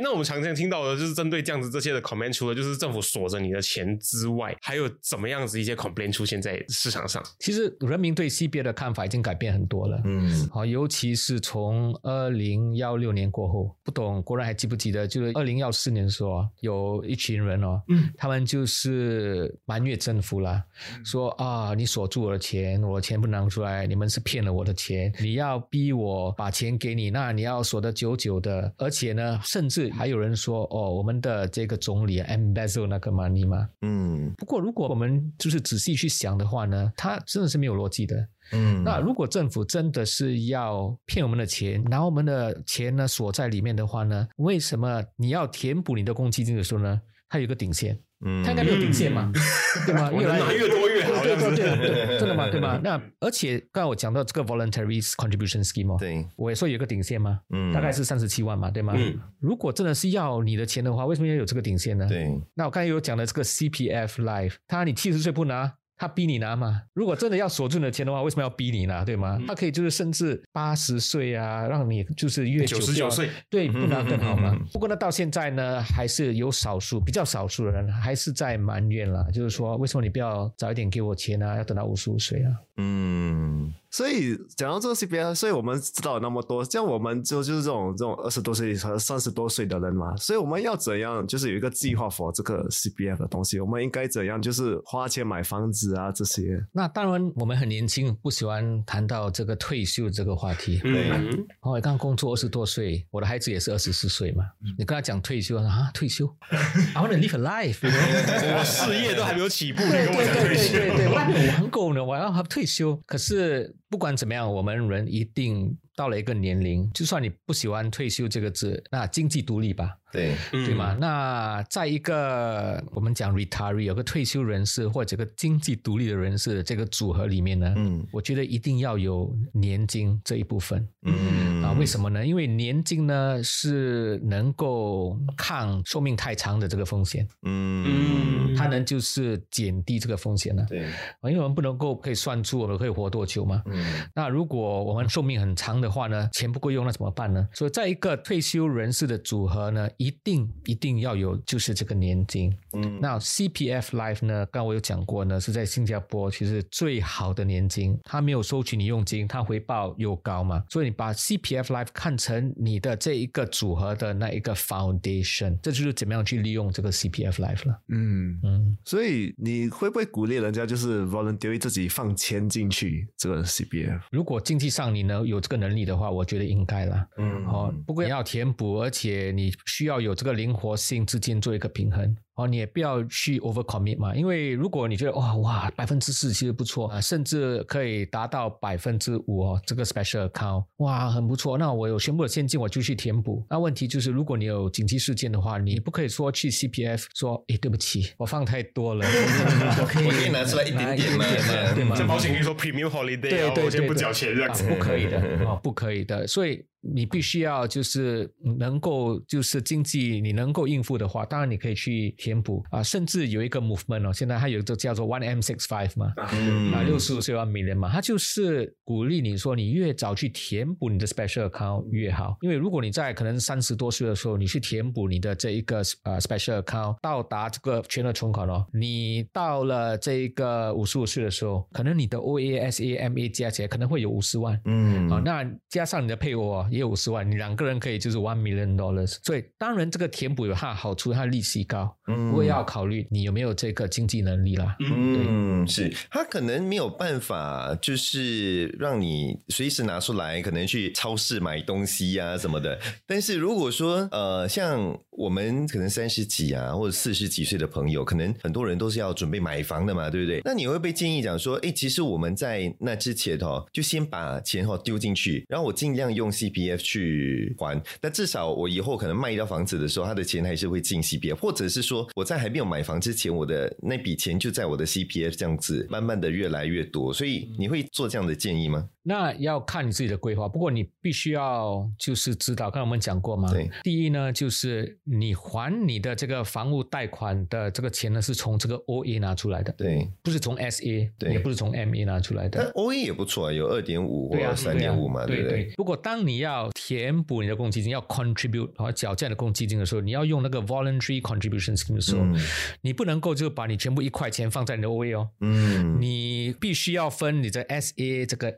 S2: 那我们常常听到的就是针对这样子这些的 complaint，除了就是政府锁着你的钱之外，还有怎么样子一些 complaint 出现在市场上？
S1: 其实人民对 CBA 的看法已经改变很多了。
S4: 嗯
S1: 好，尤其是从二零幺六年过后，不懂国人还记不记得？就是二零幺四年的时候啊，有一群人哦，
S2: 嗯
S1: 他们就是埋怨政府啦，说啊，你锁住我的钱，我的钱不拿出来，你们是骗了我的钱，你要逼我把钱给你，那你要锁得久久的，而且呢，甚至还有人说，哦，我们的这个总理 embezzle 那个 money 嘛。
S4: 嗯
S1: 不过，如果我们就是仔细去想的话呢，他真的是没有逻辑的。
S4: 嗯，
S1: 那如果政府真的是要骗我们的钱，拿我们的钱呢锁在里面的话呢，为什么你要填补你的公积金的时候呢？它有一个顶线，
S4: 嗯
S1: 它应该没有顶线嘛，对吗？越来
S2: 越多越好，
S1: 对。对对对，真的吗？对吗？那而且刚才我讲到这个 voluntary contribution scheme 哦，
S4: 对，
S1: 我也说有一个顶线嘛，
S4: 嗯
S1: 大概是三十七万嘛，对吗？
S2: 嗯
S1: 如果真的是要你的钱的话，为什么要有这个顶线呢？
S4: 对，
S1: 那我刚才有讲的这个 CPF Life，他你七十岁不拿，他逼你拿嘛。如果真的要锁住你的钱的话，为什么要逼你拿，对吗？他可以就是甚至八十岁啊，让你就是越
S2: 九
S1: 十九
S2: 岁
S1: 对，不拿更好嘛
S4: 嗯。
S1: 不过呢，到现在呢，还是有少数比较少数的人还是在埋怨啦，就是说为什么你不要早一点给我钱啊，要等到五十五岁啊？
S4: 嗯
S3: 所以讲到这个 CPI，所以我们知道那么多，像我们就就是这种这种二十多岁和三十多岁的人嘛，所以我们要怎样就是有一个计划 for 这个 CPF 的东西，我们应该怎样就是花钱买房子啊这些。
S1: 那当然，我们很年轻，不喜欢谈到这个退休这个话题。
S2: 嗯，
S1: 哦，我刚刚工作二十多岁，我的孩子也是二十四岁嘛。你跟他讲退休，他说啊，退休，I want to live a know？
S2: 我事业都还没有起步，你
S1: 对
S2: 跟我讲
S1: 对对对
S2: 退休
S1: 对对，我还没有玩够呢，我要还退休。可是不管怎么样，我们人一定到了一个年龄，就算你不喜欢退休这个字，那经济独立吧。
S4: 对，
S1: 对吗？那在一个我们讲 retiree 有个退休人士或者个经济独立的人士的这个组合里面呢，
S4: 嗯
S1: 我觉得一定要有年金这一部分。
S4: 嗯
S1: 啊，为什么呢？因为年金呢是能够抗寿命太长的这个风险，
S4: 嗯
S1: 它能就是减低这个风险呢、
S4: 对，
S1: 啊，因为我们不能够可以算出我们可以活多久嘛。
S4: 嗯
S1: 那如果我们寿命很长的话呢，钱不够用，那怎么办呢？所以在一个退休人士的组合呢，一定一定要有就是这个年金。
S4: 嗯
S1: 那 CPF Life 呢，刚刚我有讲过呢，是在新加坡其实最好的年金，它没有收取你佣金，它回报又高嘛，所以你把 CPF Life 看成你的这一个组合的那一个 foundation，这就是怎么样去利用这个 CPF Life 了。
S3: 嗯，
S1: 嗯，
S3: 所以你会不会鼓励人家就是 voluntary 自己放钱进去这个 CPF？
S1: 如果经济上你呢有这个能力的话，我觉得应该啦。
S4: 嗯
S1: 哦，不过你要填补，而且你需要有这个灵活性之间做一个平衡。哦，你也不要去 over commit 嘛，因为如果你觉得哇哇百分之四其实不错啊，甚至可以达到百分之五哦，这个 special account 哇很不错，那我有全部的现金我就去填补。那问题就是，如果你有紧急事件的话，你不可以说去 CPF 说，哎对不起，我放太多了，我 可以
S4: 我可以拿出来一点
S1: 拿
S4: 点嘛
S1: 嘛，对吗？
S2: 这保险可以说 premium holiday 啊，
S1: 对对对，
S2: 我先不缴钱这样子
S1: 啊，不可以的哦，不可以的。所以你必须要就是能够就是经济你能够应付的话，当然你可以去填补。啊，甚至有一个 movement 哦，现在还有一个叫做 One M Six Five 嘛，
S4: 嗯
S1: 啊，六十五岁万名人嘛，它就是鼓励你说，你越早去填补你的 special account 越好，因为如果你在可能三十多岁的时候，你去填补你的这一个呃 special account，到达这个全额存款哦，你到了这一个五十五岁的时候，可能你的 OA、SA、MA 加起来可能会有五十万。
S4: 嗯。
S1: 啊、那加上你的配偶哦，也有五十万，你两个人可以就是 one million dollars。所以当然这个填补有它的好处，它利息高，
S4: 嗯
S1: 不过要考虑你有没有这个经济能力啦。
S4: 嗯，是他可能没有办法，就是让你随时拿出来，可能去超市买东西呀、什么的。但是如果说呃，像我们可能三十几啊，或者四十几岁的朋友，可能很多人都是要准备买房的嘛，对不对？那你会被建议讲说，哎，其实我们在那之前哦，就先把钱哦丢进去，然后我尽量用 CPF 去还。那至少我以后可能卖一套房子的时候，他的钱还是会进 CPF，或者是说我在还没有买房之前，我的那笔钱就在我的 CPF 这样子，慢慢的越来越多。所以你会做这样的建议吗？
S1: 那要看你自己的规划，不过你必须要就是知道，刚才我们讲过嘛。
S4: 对。
S1: 第一呢，就是你还你的这个房屋贷款的这个钱呢，是从这个 OA 拿出来的，
S4: 对，
S1: 不是从 SA，
S4: 对
S1: 也不是从 MA 拿出来
S4: 但
S1: 的。
S4: OA 也不错啊，有二点五或三点五嘛，
S1: 对
S4: 不对？
S1: 不过当你要填补你的公积金，要 contribute 和缴这样的公积金的时候，你要用那个 voluntary contribution scheme 的时候，
S4: 嗯
S1: 你不能够就把你全部一块钱放在你的 OA 哦，
S4: 嗯，
S1: 你必须要分你的 SA 这个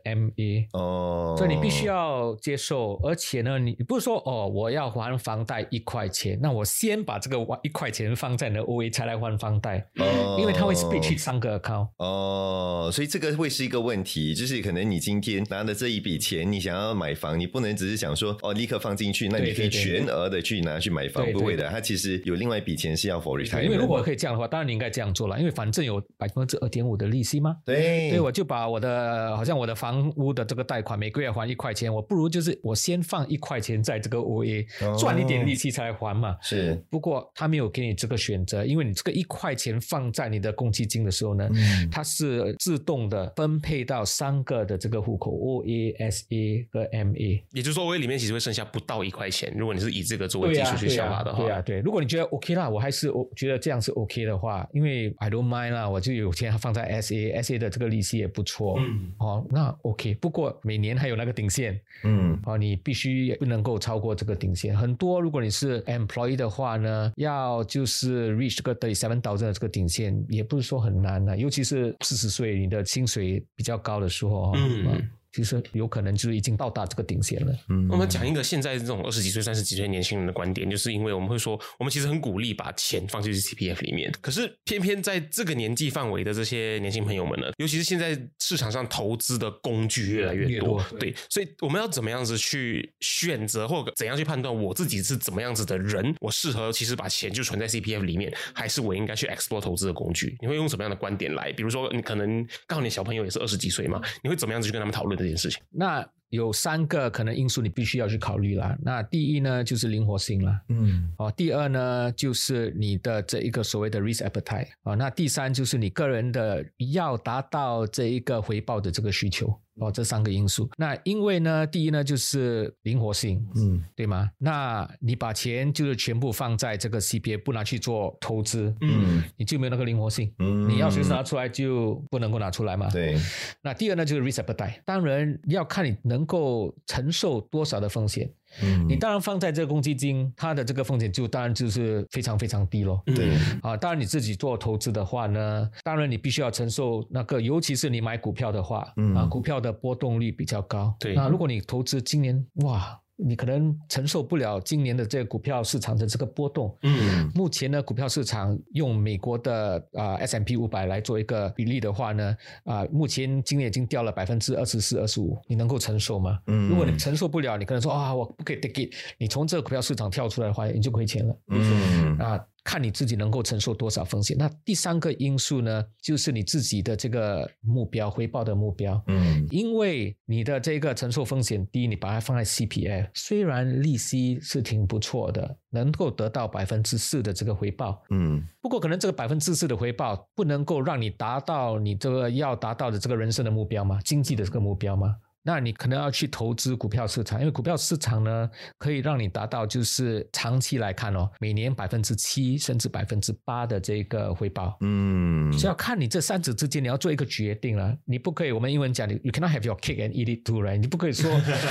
S4: 哦，
S1: 所以你必须要接受，而且呢，你不是说哦，我要还房贷一块钱，那我先把这个一块钱放在你的 OA 才来还房贷，
S4: 哦。
S1: 因为它会 split 去三个 account。
S4: 哦，所以这个会是一个问题，就是可能你今天拿的这一笔钱，你想要买房，你不能只是想说哦立刻放进去，那你可以全额的去拿去买房，
S1: 对对
S4: 不会的，它其实有另外一笔钱是要 for retirement，
S1: 因为如果可以这样的话，当然你应该这样做了，因为反正有百分之二点五的利息嘛。
S4: 对。
S1: 所以，我就把我的好像我的房屋的这个贷款每个月还一块钱，我不如就是我先放一块钱在这个 OA，
S4: 哦
S1: 赚一点利息才还嘛。
S4: 是
S1: 不过他没有给你这个选择，因为你这个一块钱放在你的公积金的时候呢，
S4: 嗯
S1: 它是自动的分配到三个的这个户口 O A S A 和 M A。
S2: 也就是说，OA 里面其实会剩下不到一块钱。如果你是以这个作为、基础去
S1: 对呀、
S2: 消化的话，
S1: 对啊、对。如果你觉得 OK 啦，我还是我觉得这样是 OK 的话，因为 I don't mind 啦，我就有钱放在 S A，S A 的这个利息也不错，
S2: 嗯，
S1: 哦，那 OK。不过每年还有那个顶线，
S4: 嗯。
S1: 啊，你必须不能够超过这个顶线。很多如果你是 employee 的话呢，要就是 reach 这个 thirty seven thousand 的这个顶线，也不是说很难的、尤其是四十岁你的薪水比较高的时候，哦
S2: 嗯。
S1: 啊其实有可能就是已经到达这个顶线了。
S4: 嗯
S2: 我们讲一个现在这种二十几岁、三十几岁年轻人的观点，就是因为我们会说，我们其实很鼓励把钱放进去 CPF 里面，可是偏偏在这个年纪范围的这些年轻朋友们呢，尤其是现在市场上投资的工具越来越
S1: 越
S2: 多，
S1: 多
S2: 对，所以我们要怎么样子去选择，或者怎样去判断我自己是怎么样子的人，我适合其实把钱就存在 CPF 里面，还是我应该去 explore 投资的工具？你会用什么样的观点来？比如说，你可能刚好你小朋友也是二十几岁嘛，你会怎么样子去跟他们讨论这件事情？
S1: 那有三个可能因素你必须要去考虑啦。那第一呢，就是灵活性啦。
S4: 嗯
S1: 哦，第二呢，就是你的这一个所谓的 risk appetite 啊、那第三就是你个人的要达到这一个回报的这个需求哦，这三个因素。那因为呢，第一呢就是灵活性，
S4: 嗯
S1: 对吗？那你把钱就是全部放在这个 CPA，不拿去做投资，
S4: 嗯
S1: 你就没有那个灵活性。
S4: 嗯
S1: 你要随时拿出来就不能够拿出来嘛。
S4: 对
S1: 那第二呢，就是 risk appetite，当然要看你能够承受多少的风险。
S4: 嗯
S1: 你当然放在这个公积金，它的这个风险就当然就是非常非常低咯。
S4: 对
S1: 啊，当然你自己做投资的话呢，当然你必须要承受那个，尤其是你买股票的话，
S4: 嗯
S1: 啊，股票的波动率比较高。
S2: 对
S1: 那如果你投资今年，哇。你可能承受不了今年的这个股票市场的这个波动。
S2: 嗯
S1: 目前呢，股票市场用美国的啊、S M P 五百来做一个比例的话呢，啊、目前今年已经掉了百分之二十四、二十五，你能够承受吗？
S4: 嗯
S1: 如果你承受不了，你可能说啊，我不可以 take it，你从这个股票市场跳出来的话，你就亏钱了。
S4: 嗯
S1: 啊，看你自己能够承受多少风险。那第三个因素呢，就是你自己的这个目标回报的目标。
S4: 嗯
S1: 因为你的这个承受风险低，你把它放在 CPF，虽然利息是挺不错的，能够得到百分之四的这个回报，
S4: 嗯
S1: 不过可能这个百分之四的回报不能够让你达到你这个要达到的这个人生的目标吗？经济的这个目标吗？那你可能要去投资股票市场，因为股票市场呢可以让你达到就是长期来看哦，每年百分之七甚至百分之八的这个回报。
S4: 嗯
S1: 是要看你这三者之间，你要做一个决定了。你不可以，我们英文讲，你 you cannot have your cake and eat it too，right？你不可以说，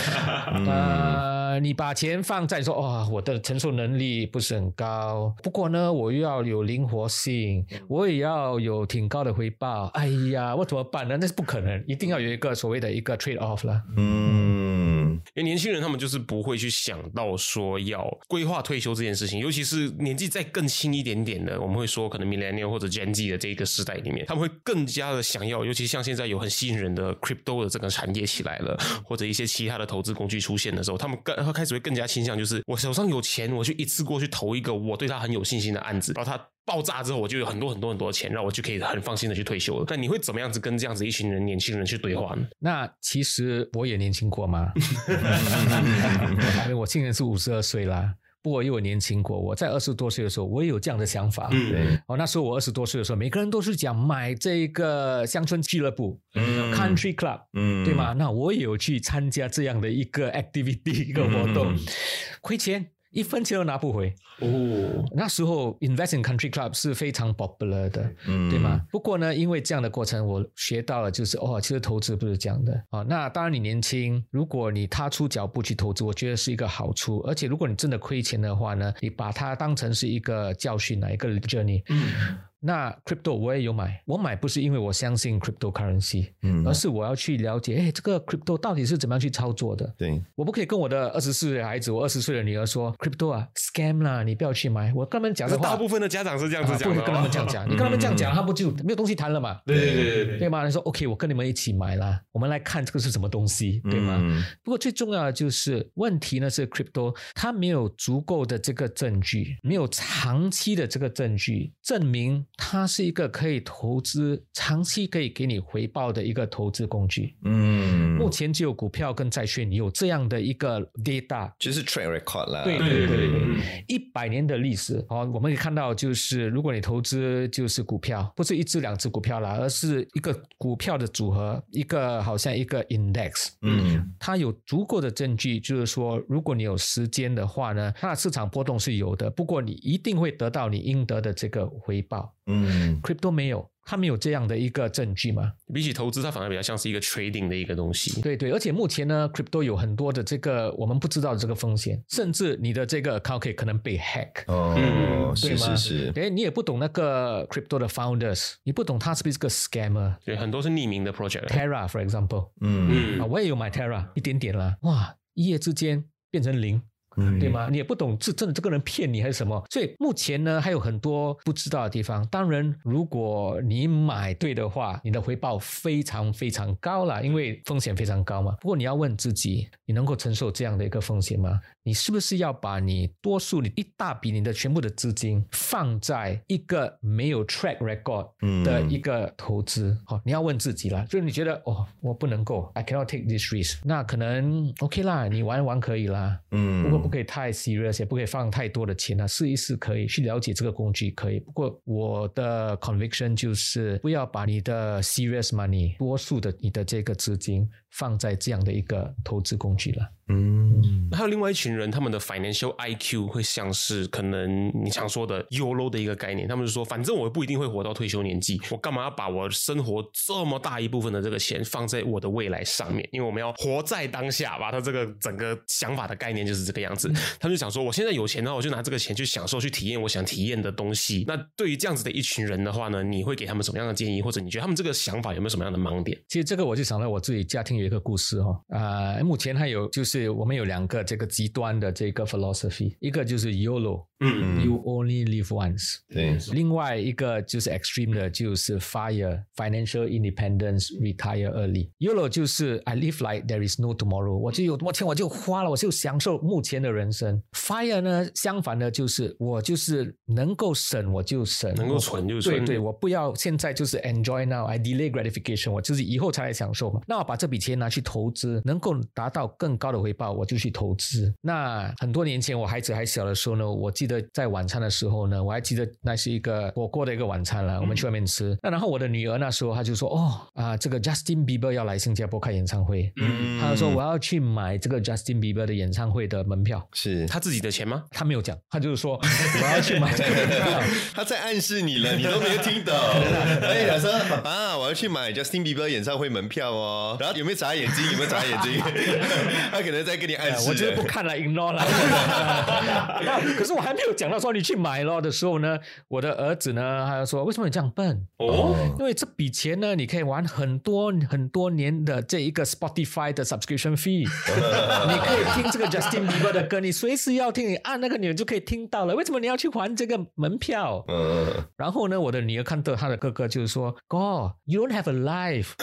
S1: 呃，呃，你把钱放在说，哦，我的承受能力不是很高，不过呢，我又要有灵活性，我也要有挺高的回报。哎呀，我怎么办呢？那是不可能，一定要有一个所谓的一个 trade off 了。
S4: 嗯，
S2: 因为年轻人他们就是不会去想到说要规划退休这件事情，尤其是年纪再更轻一点点的，我们会说可能 millennial 或者 Gen Z 的这个时代里面，他们会更加的想要，尤其像现在有很吸引人的 crypto 的这个产业起来了，或者一些其他的投资工具出现的时候，他们更他开始会更加倾向就是我手上有钱，我去一次过去投一个我对他很有信心的案子，然后他。爆炸之后，我就有很多很多很多钱，然后我就可以很放心的去退休了。那你会怎么样子跟这样子一群人年轻人去对话呢？
S1: 那其实我也年轻过吗，因为我今年是五十二岁啦。不过因为我年轻过，我在二十多岁的时候，我也有这样的想法。
S4: 嗯，
S1: 哦，那时候我二十多岁的时候，每个人都是讲买这个乡村俱乐部、嗯 country club，
S4: 嗯
S1: 对吗？那我也有去参加这样的一个 activity 一个活动，亏钱。一分钱都拿不回
S2: 哦，
S1: 那时候 invest in country club 是非常 popular 的，
S4: 嗯
S1: 对吗？不过呢，因为这样的过程，我学到了就是哦，其实投资不是这样的啊。那当然你年轻，如果你踏出脚步去投资，我觉得是一个好处。而且如果你真的亏钱的话呢，你把它当成是一个教训啊，一个 journey。
S2: 嗯
S1: 那 crypto 我也有买，我买不是因为我相信 cryptocurrency，
S4: 嗯
S1: 而是我要去了解，哎，这个 crypto 到底是怎么样去操作的。
S4: 对，
S1: 我不可以跟我的二十岁的孩子，我二十岁的女儿说 crypto 啊 scam 啦，你不要去买。我跟他们讲的话，
S2: 可是大部分的家长是这样子
S1: 啊
S2: 讲
S1: 不会跟他们这样讲。你跟他们这样讲，他不就没有东西谈了嘛？
S2: 对对对对对
S1: 对吗？你说 OK，我跟你们一起买啦，我们来看这个是什么东西，对吗？
S4: 嗯
S1: 不过最重要的就是问题呢是 crypto 它没有足够的这个证据，没有长期的这个证据证明它是一个可以投资长期可以给你回报的一个投资工具。
S4: 嗯，
S1: 目前只有股票跟债券有这样的一个 data。
S4: 就是 track record 啦，
S1: 对
S2: 对对对
S1: 一百年的历史哦，我们可以看到，就是如果你投资就是股票，不是一只两只股票啦，而是一个股票的组合，一个好像一个 index，
S4: 嗯。
S1: 它有足够的证据，就是说，如果你有时间的话呢，它的市场波动是有的，不过你一定会得到你应得的这个回报。
S4: 嗯。
S1: Crypto 没有，它没有这样的一个证据吗？
S2: 比起投资，它反而比较像是一个 trading 的一个东西。
S1: 对对，而且目前呢，Crypto 有很多的这个我们不知道的这个风险，甚至你的这个 account 可可能被 hack。
S4: 哦，
S2: 嗯
S4: 是
S1: 对吗
S4: 是是，
S1: 哎，你也不懂那个 crypto 的 founders，你不懂他是不是个 scammer。
S2: 对，很多是匿名的 project。
S1: Terra for example，
S4: 嗯
S1: 啊，我也有买 Terra 一点点啦，哇，一夜之间变成零。
S4: 嗯
S1: 对吗？你也不懂是真的这个人骗你还是什么，所以目前呢还有很多不知道的地方。当然，如果你买对的话，你的回报非常非常高了，因为风险非常高嘛。不过你要问自己，你能够承受这样的一个风险吗？你是不是要把你多数你一大笔你的全部的资金放在一个没有 track record
S4: 嗯
S1: 的一个投资？好、你要问自己了，就是你觉得哦，我不能够，I cannot take this risk，那可能 OK 啦，你玩玩可以啦。
S4: 嗯
S1: 不过不可以太 serious，也不可以放太多的钱啊，试一试可以，去了解这个工具可以。不过我的 conviction 就是不要把你的 serious money 多数的你的这个资金放在这样的一个投资工具了。
S4: 嗯
S2: 还有另外一群人，他们的 financial IQ 会像是可能你常说的 YOLO 的一个概念，他们就说，反正我不一定会活到退休年纪，我干嘛要把我生活这么大一部分的这个钱放在我的未来上面？因为我们要活在当下吧，他这个整个想法的概念就是这个样子。他们就想说，我现在有钱呢，我就拿这个钱去享受、去体验我想体验的东西。那对于这样子的一群人的话呢，你会给他们什么样的建议，或者你觉得他们这个想法有没有什么样的盲点？
S1: 其实这个我就想到我自己家庭有一个故事哈、哦，啊、目前还有就是我们有两个这个极端的这个 philosophy，一个就是 YOLO，
S2: 嗯
S1: You only live once。
S4: 对，
S1: 另外一个就是 extreme 的，就是 FIRE financial independence retire early。YOLO 就是 I live like there is no tomorrow，我就有多少钱我就花了，我就享受目前的人生。FIRE 呢，相反的就是我就是能够省我就省，
S2: 能够存就存
S1: 对对，我不要现在就是 enjoy now，I delay gratification，我就是以后才来享受嘛。那我把这笔钱拿去投资，能够达到更高的回报，我就去投资。那很多年前我孩子还小的时候呢，我记得在晚餐的时候呢，我还记得那是一个我过的一个晚餐了，我们去外面吃。那然后我的女儿那时候她就说，哦啊，这个 Justin Bieber 要来新加坡开演唱会，
S4: 嗯
S1: 她就说我要去买这个 Justin Bieber 的演唱会的门票。
S4: 是
S2: 他自己的钱吗？
S1: 他没有讲，他就是说 我要去买这个门票。
S4: 他在暗示你了，你都没有听懂。哎，想说啊，我要去买 Justin Bieber 演唱会门票哦。然后有没有眨眼睛？有没有眨眼睛？他可能在跟你暗
S1: 呃
S4: 示，
S1: 我就是不看了，ignore 了。可是我还没有讲到说你去买咯的时候呢，我的儿子呢，他就说为什么你这样笨？
S2: 哦，
S1: 因为这笔钱呢，你可以玩很多很多年的这一个 Spotify 的 subscription fee，你可以听这个 Justin Bieber 的歌，你随时要听，你按那个钮就可以听到了。为什么你要去还这个门票？
S4: 嗯，
S1: 然后呢，我的女儿看到她的哥哥就是说：“God, you don't have a life。”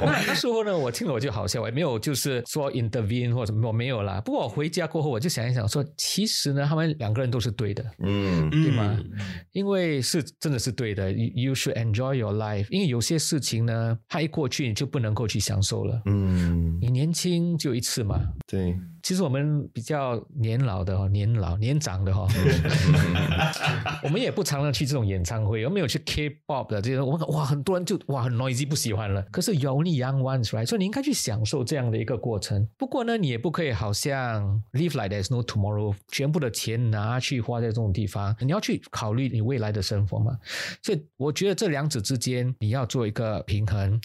S1: 那 那时候呢，我听了我就好笑，我也没有就是说 intervene 或者什么，我没有啦。不过我回家过后，我就想一想说，其实呢，他们两个人都是对的。
S4: 嗯，
S1: 对吗？因为是真的是对的，you you should enjoy your life。因为有些事情呢，它一过去你就不能够去享受了。
S4: 嗯，
S1: 你年轻就一次嘛。
S4: 对，
S1: 其实我们比较年老的哈，年老年长的哈，我们也不常常去这种演唱会，我们有去 K-pop 的这些，我们哇很多人就哇很 noisy 不喜欢了。可是 you only young ones right，所以你应该去享受这样的一个过程。不过呢，你也不可以好像 live like there's no tomorrow，全部的钱拿去花在这种地方，你要去考虑你未来的生活嘛。所以我觉得这两者之间你要做一个平衡。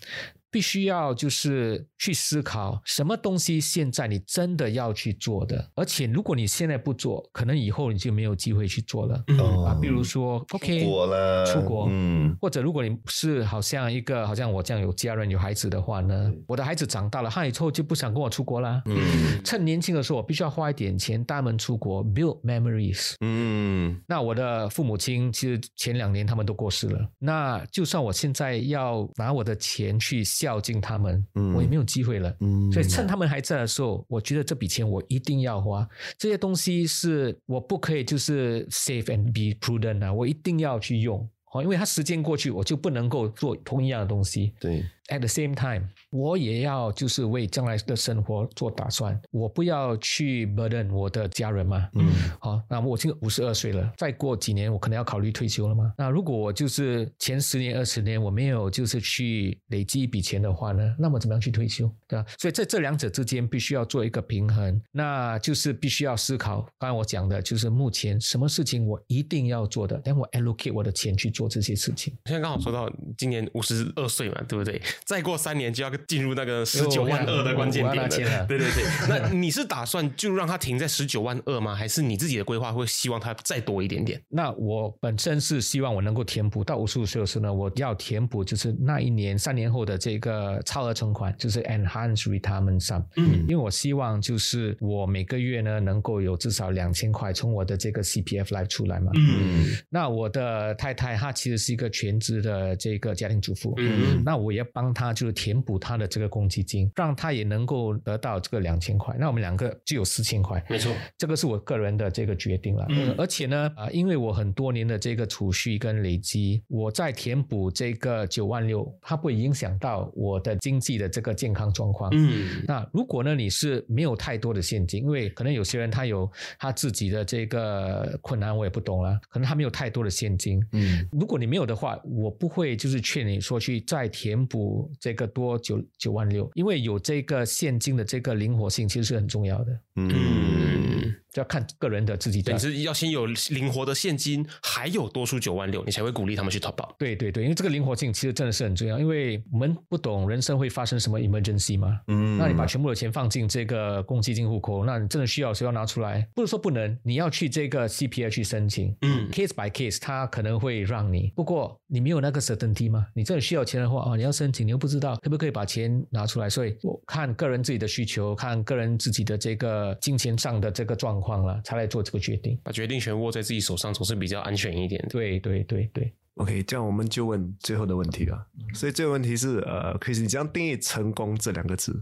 S1: 必须要就是去思考什么东西现在你真的要去做的，而且如果你现在不做，可能以后你就没有机会去做了、啊。比如说，OK，
S4: 出国了，
S1: 出国，
S4: 嗯，
S1: 或者如果你是好像一个好像我这样有家人有孩子的话呢，我的孩子长大了，他以后就不想跟我出国啦。
S4: 嗯
S1: 趁年轻的时候，我必须要花一点钱带他们出国，build memories。
S4: 嗯
S1: 那我的父母亲其实前两年他们都过世了，那就算我现在要拿我的钱去孝敬他们，
S4: 嗯
S1: 我也没有机会了。
S4: 嗯，
S1: 所以趁他们还在的时候，我觉得这笔钱我一定要花。这些东西是我不可以就是 save and be prudent 啊，我一定要去用。哦，因为它时间过去，我就不能够做同一样的东西。
S4: 对，
S1: At the same time，我也要就是为将来的生活做打算，我不要去 burden 我的家人嘛。
S4: 嗯
S1: 好，那我现在五十二岁了，再过几年我可能要考虑退休了嘛。那如果我就是前十年、二十年我没有就是去累积一笔钱的话呢，那么怎么样去退休？对吧？所以在这两者之间必须要做一个平衡，那就是必须要思考。刚才我讲的就是目前什么事情我一定要做的，但我 allocate 我的钱去做这些事情。
S2: 现在刚好说到今年五十二岁嘛，对不对？再过三年就要进入那个十九万二的关键点了对对对，那你是打算就让它停在十九万二吗？还是你自己的规划会希望它再多一点点？
S1: 那我本身是希望我能够填补到五十五岁的时候呢，我要填补就是那一年三年后的这个超额存款，就是 enhanced retirement sum。嗯，因为我希望就是我每个月呢能够有至少两千块从我的这个 CPF 来出来嘛。
S2: 嗯
S1: 那我的太太她其实是一个全职的这个家庭主妇，
S2: 嗯
S1: 那我也帮她就是填补他的这个公积金，让他也能够得到这个两千块，那我们两个就有四千块。
S2: 没错。
S1: 这个是我个人的这个决定了。
S2: 嗯
S1: 而且呢，啊、因为我很多年的这个储蓄跟累积，我在填补这个九万六，它不会影响到我的经济的这个健康状况。
S2: 嗯
S1: 那如果呢，你是没有太多的现金，因为可能有些人他有他自己的这个困难，我也不懂了，可能他没有太多的现金。
S4: 嗯
S1: 如果你没有的话，我不会就是劝你说去再填补这个多九九万六，因为有这个现金的这个灵活性，其实是很重要的。
S4: 嗯
S1: 要看个人的自己
S2: 你是要先有灵活的现金，还有多出九万六，你才会鼓励他们去投保。
S1: 对对对，因为这个灵活性其实真的是很重要，因为我们不懂人生会发生什么 emergency 嘛。
S4: 嗯。
S1: 那你把全部的钱放进这个公积金户口，那你真的需要的时候要拿出来，不是说不能，你要去这个 CPA 去申请。
S2: 嗯。
S1: Case by case，它可能会让你，不过你没有那个 certainty 吗，你真的需要钱的话，哦，你要申请，你又不知道可不可以把钱拿出来，所以我看个人自己的需求，看个人自己的这个金钱上的这个状况了，才来做这个决定。
S2: 把决定权握在自己手上，总是比较安全一点。
S1: 对对对对。
S3: OK，这样我们就问最后的问题了。所以这个问题是，呃，Chris，你怎样定义成功这两个字？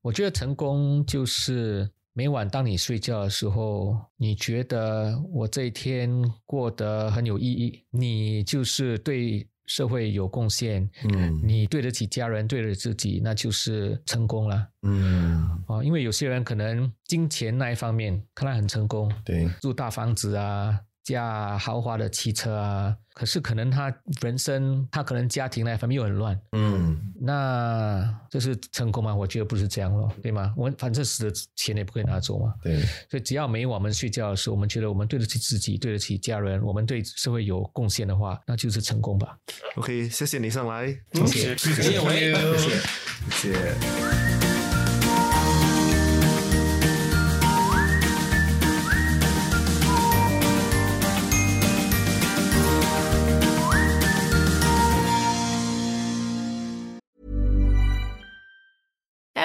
S1: 我觉得成功就是每晚当你睡觉的时候，你觉得我这一天过得很有意义，你就是对社会有贡献，
S4: 嗯。
S1: 你对得起家人，对得起自己，那就是成功了。
S4: 嗯，
S1: 啊！因为有些人可能金钱那一方面看来很成功，
S4: 对，
S1: 住大房子啊，驾豪华的汽车啊，可是可能他人生，他可能家庭那一方面又很乱，
S4: 嗯
S1: 那这是成功吗？我觉得不是这样咯，对吗？我们反正死的钱也不可以拿走嘛，
S4: 对，
S1: 所以只要每晚我们睡觉的时候，我们觉得我们对得起自己，对得起家人，我们对社会有贡献的话，那就是成功吧。
S3: OK，谢谢你上来，
S1: 谢谢，
S2: 谢谢，喂。
S3: 谢谢。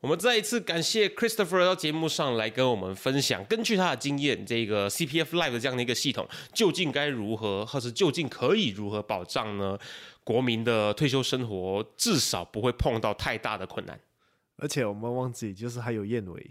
S2: 我们再一次感谢 Christopher 到节目上来跟我们分享，根据他的经验，这个 CPF Live 的这样的一个系统，究竟该如何，或是究竟可以如何保障呢？国民的退休生活至少不会碰到太大的困难。
S3: 而且我们忘记，就是还有燕尾。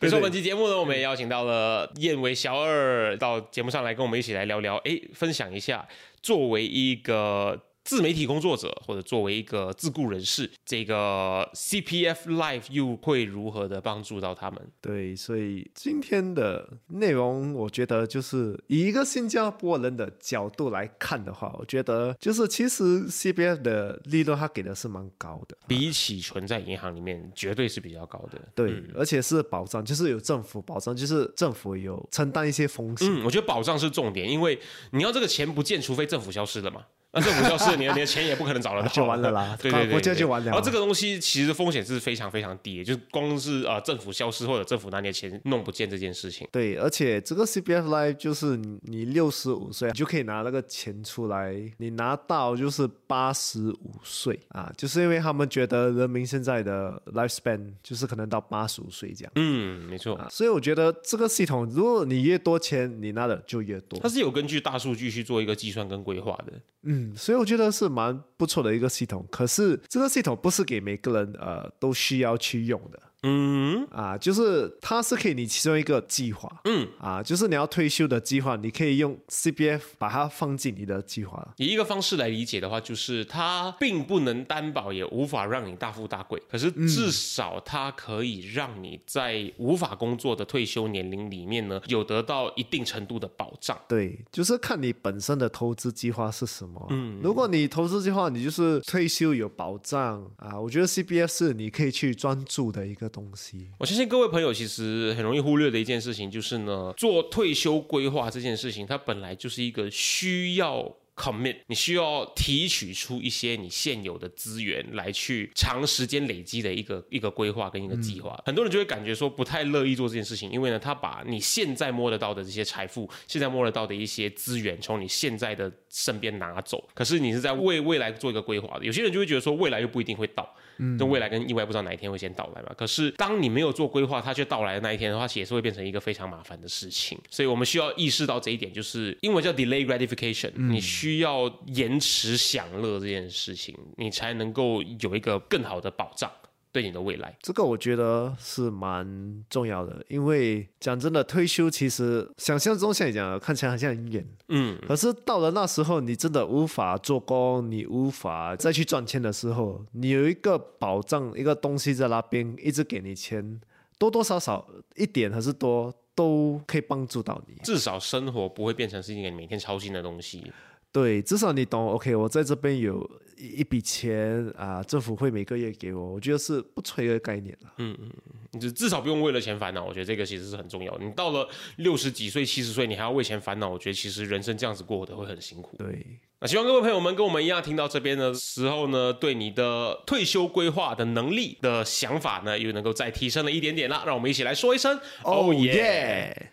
S2: 比如说本期节目呢，我们也邀请到了燕尾小二到节目上来跟我们一起来聊聊，哎，分享一下作为一个。自媒体工作者或者作为一个自雇人士，这个 CPF Life 又会如何的帮助到他们？
S3: 对，所以今天的内容，我觉得就是以一个新加坡人的角度来看的话，我觉得就是其实 CPF 的利润它给的是蛮高的，
S2: 比起存在银行里面绝对是比较高的。
S3: 对，而且是保障，就是有政府保障，就是政府有承担一些风险。
S2: 嗯，我觉得保障是重点，因为你要这个钱不见，除非政府消失了嘛。那政府消失，你的你的钱也不可能找得到，
S3: 就完了啦。
S2: 对对对，国
S3: 家就完了。
S2: 然后这个东西其实风险是非常非常低，就是光是呃政府消失或者政府拿你的钱弄不见这件事情。
S3: 对，而且这个 CPF Life 就是你六十五岁你就可以拿那个钱出来，你拿到就是八十五岁啊，就是因为他们觉得人民现在的 lifespan 就是可能到八十五岁这样。
S2: 嗯，没错。
S3: 所以我觉得这个系统，如果你越多钱，你拿的就越多。
S2: 它是有根据大数据去做一个计算跟规划的。
S3: 嗯。所以我觉得是蛮不错的一个系统，可是这个系统不是给每个人呃都需要去用的。嗯啊，就是它是可以你其中一个计划，嗯啊，就是你要退休的计划，你可以用 CPF 把它放进你的计划。
S2: 以一个方式来理解的话，就是它并不能担保，也无法让你大富大贵，可是至少它可以让你在无法工作的退休年龄里面呢，有得到一定程度的保障。
S3: 对，就是看你本身的投资计划是什么。嗯，如果你投资计划你就是退休有保障啊，我觉得 C B F 是你可以去专注的一个。东西，
S2: 我相信各位朋友其实很容易忽略的一件事情，就是呢，做退休规划这件事情，它本来就是一个需要。commit，你需要提取出一些你现有的资源来去长时间累积的一个一个规划跟一个计划。很多人就会感觉说不太乐意做这件事情，因为呢，他把你现在摸得到的这些财富，现在摸得到的一些资源从你现在的身边拿走。可是你是在为未来做一个规划的。有些人就会觉得说未来又不一定会到，嗯，就未来跟意外不知道哪一天会先到来嘛。可是当你没有做规划，它却到来的那一天的话，其实也是会变成一个非常麻烦的事情。所以我们需要意识到这一点，就是英文叫 delay gratification，你需需要延迟享乐这件事情，你才能够有一个更好的保障对你的未来。
S3: 这个我觉得是蛮重要的，因为讲真的，退休其实想象中像你讲的看起来好像很远，嗯，可是到了那时候，你真的无法做工，你无法再去赚钱的时候，你有一个保障，一个东西在那边一直给你钱，多多少少一点还是多，都可以帮助到你，
S2: 至少生活不会变成是一个每天操心的东西。
S3: 对，至少你懂。OK，我在这边有一笔钱啊，政府会每个月给我，我觉得是不吹的概念了。
S2: 嗯嗯，你就至少不用为了钱烦恼，我觉得这个其实是很重要。你到了六十几岁、七十岁，你还要为钱烦恼，我觉得其实人生这样子过的会很辛苦。
S3: 对，
S2: 那希望各位朋友们跟我们一样，听到这边的时候呢，对你的退休规划的能力的想法呢，又能够再提升了一点点啦。让我们一起来说一声
S3: 哦耶！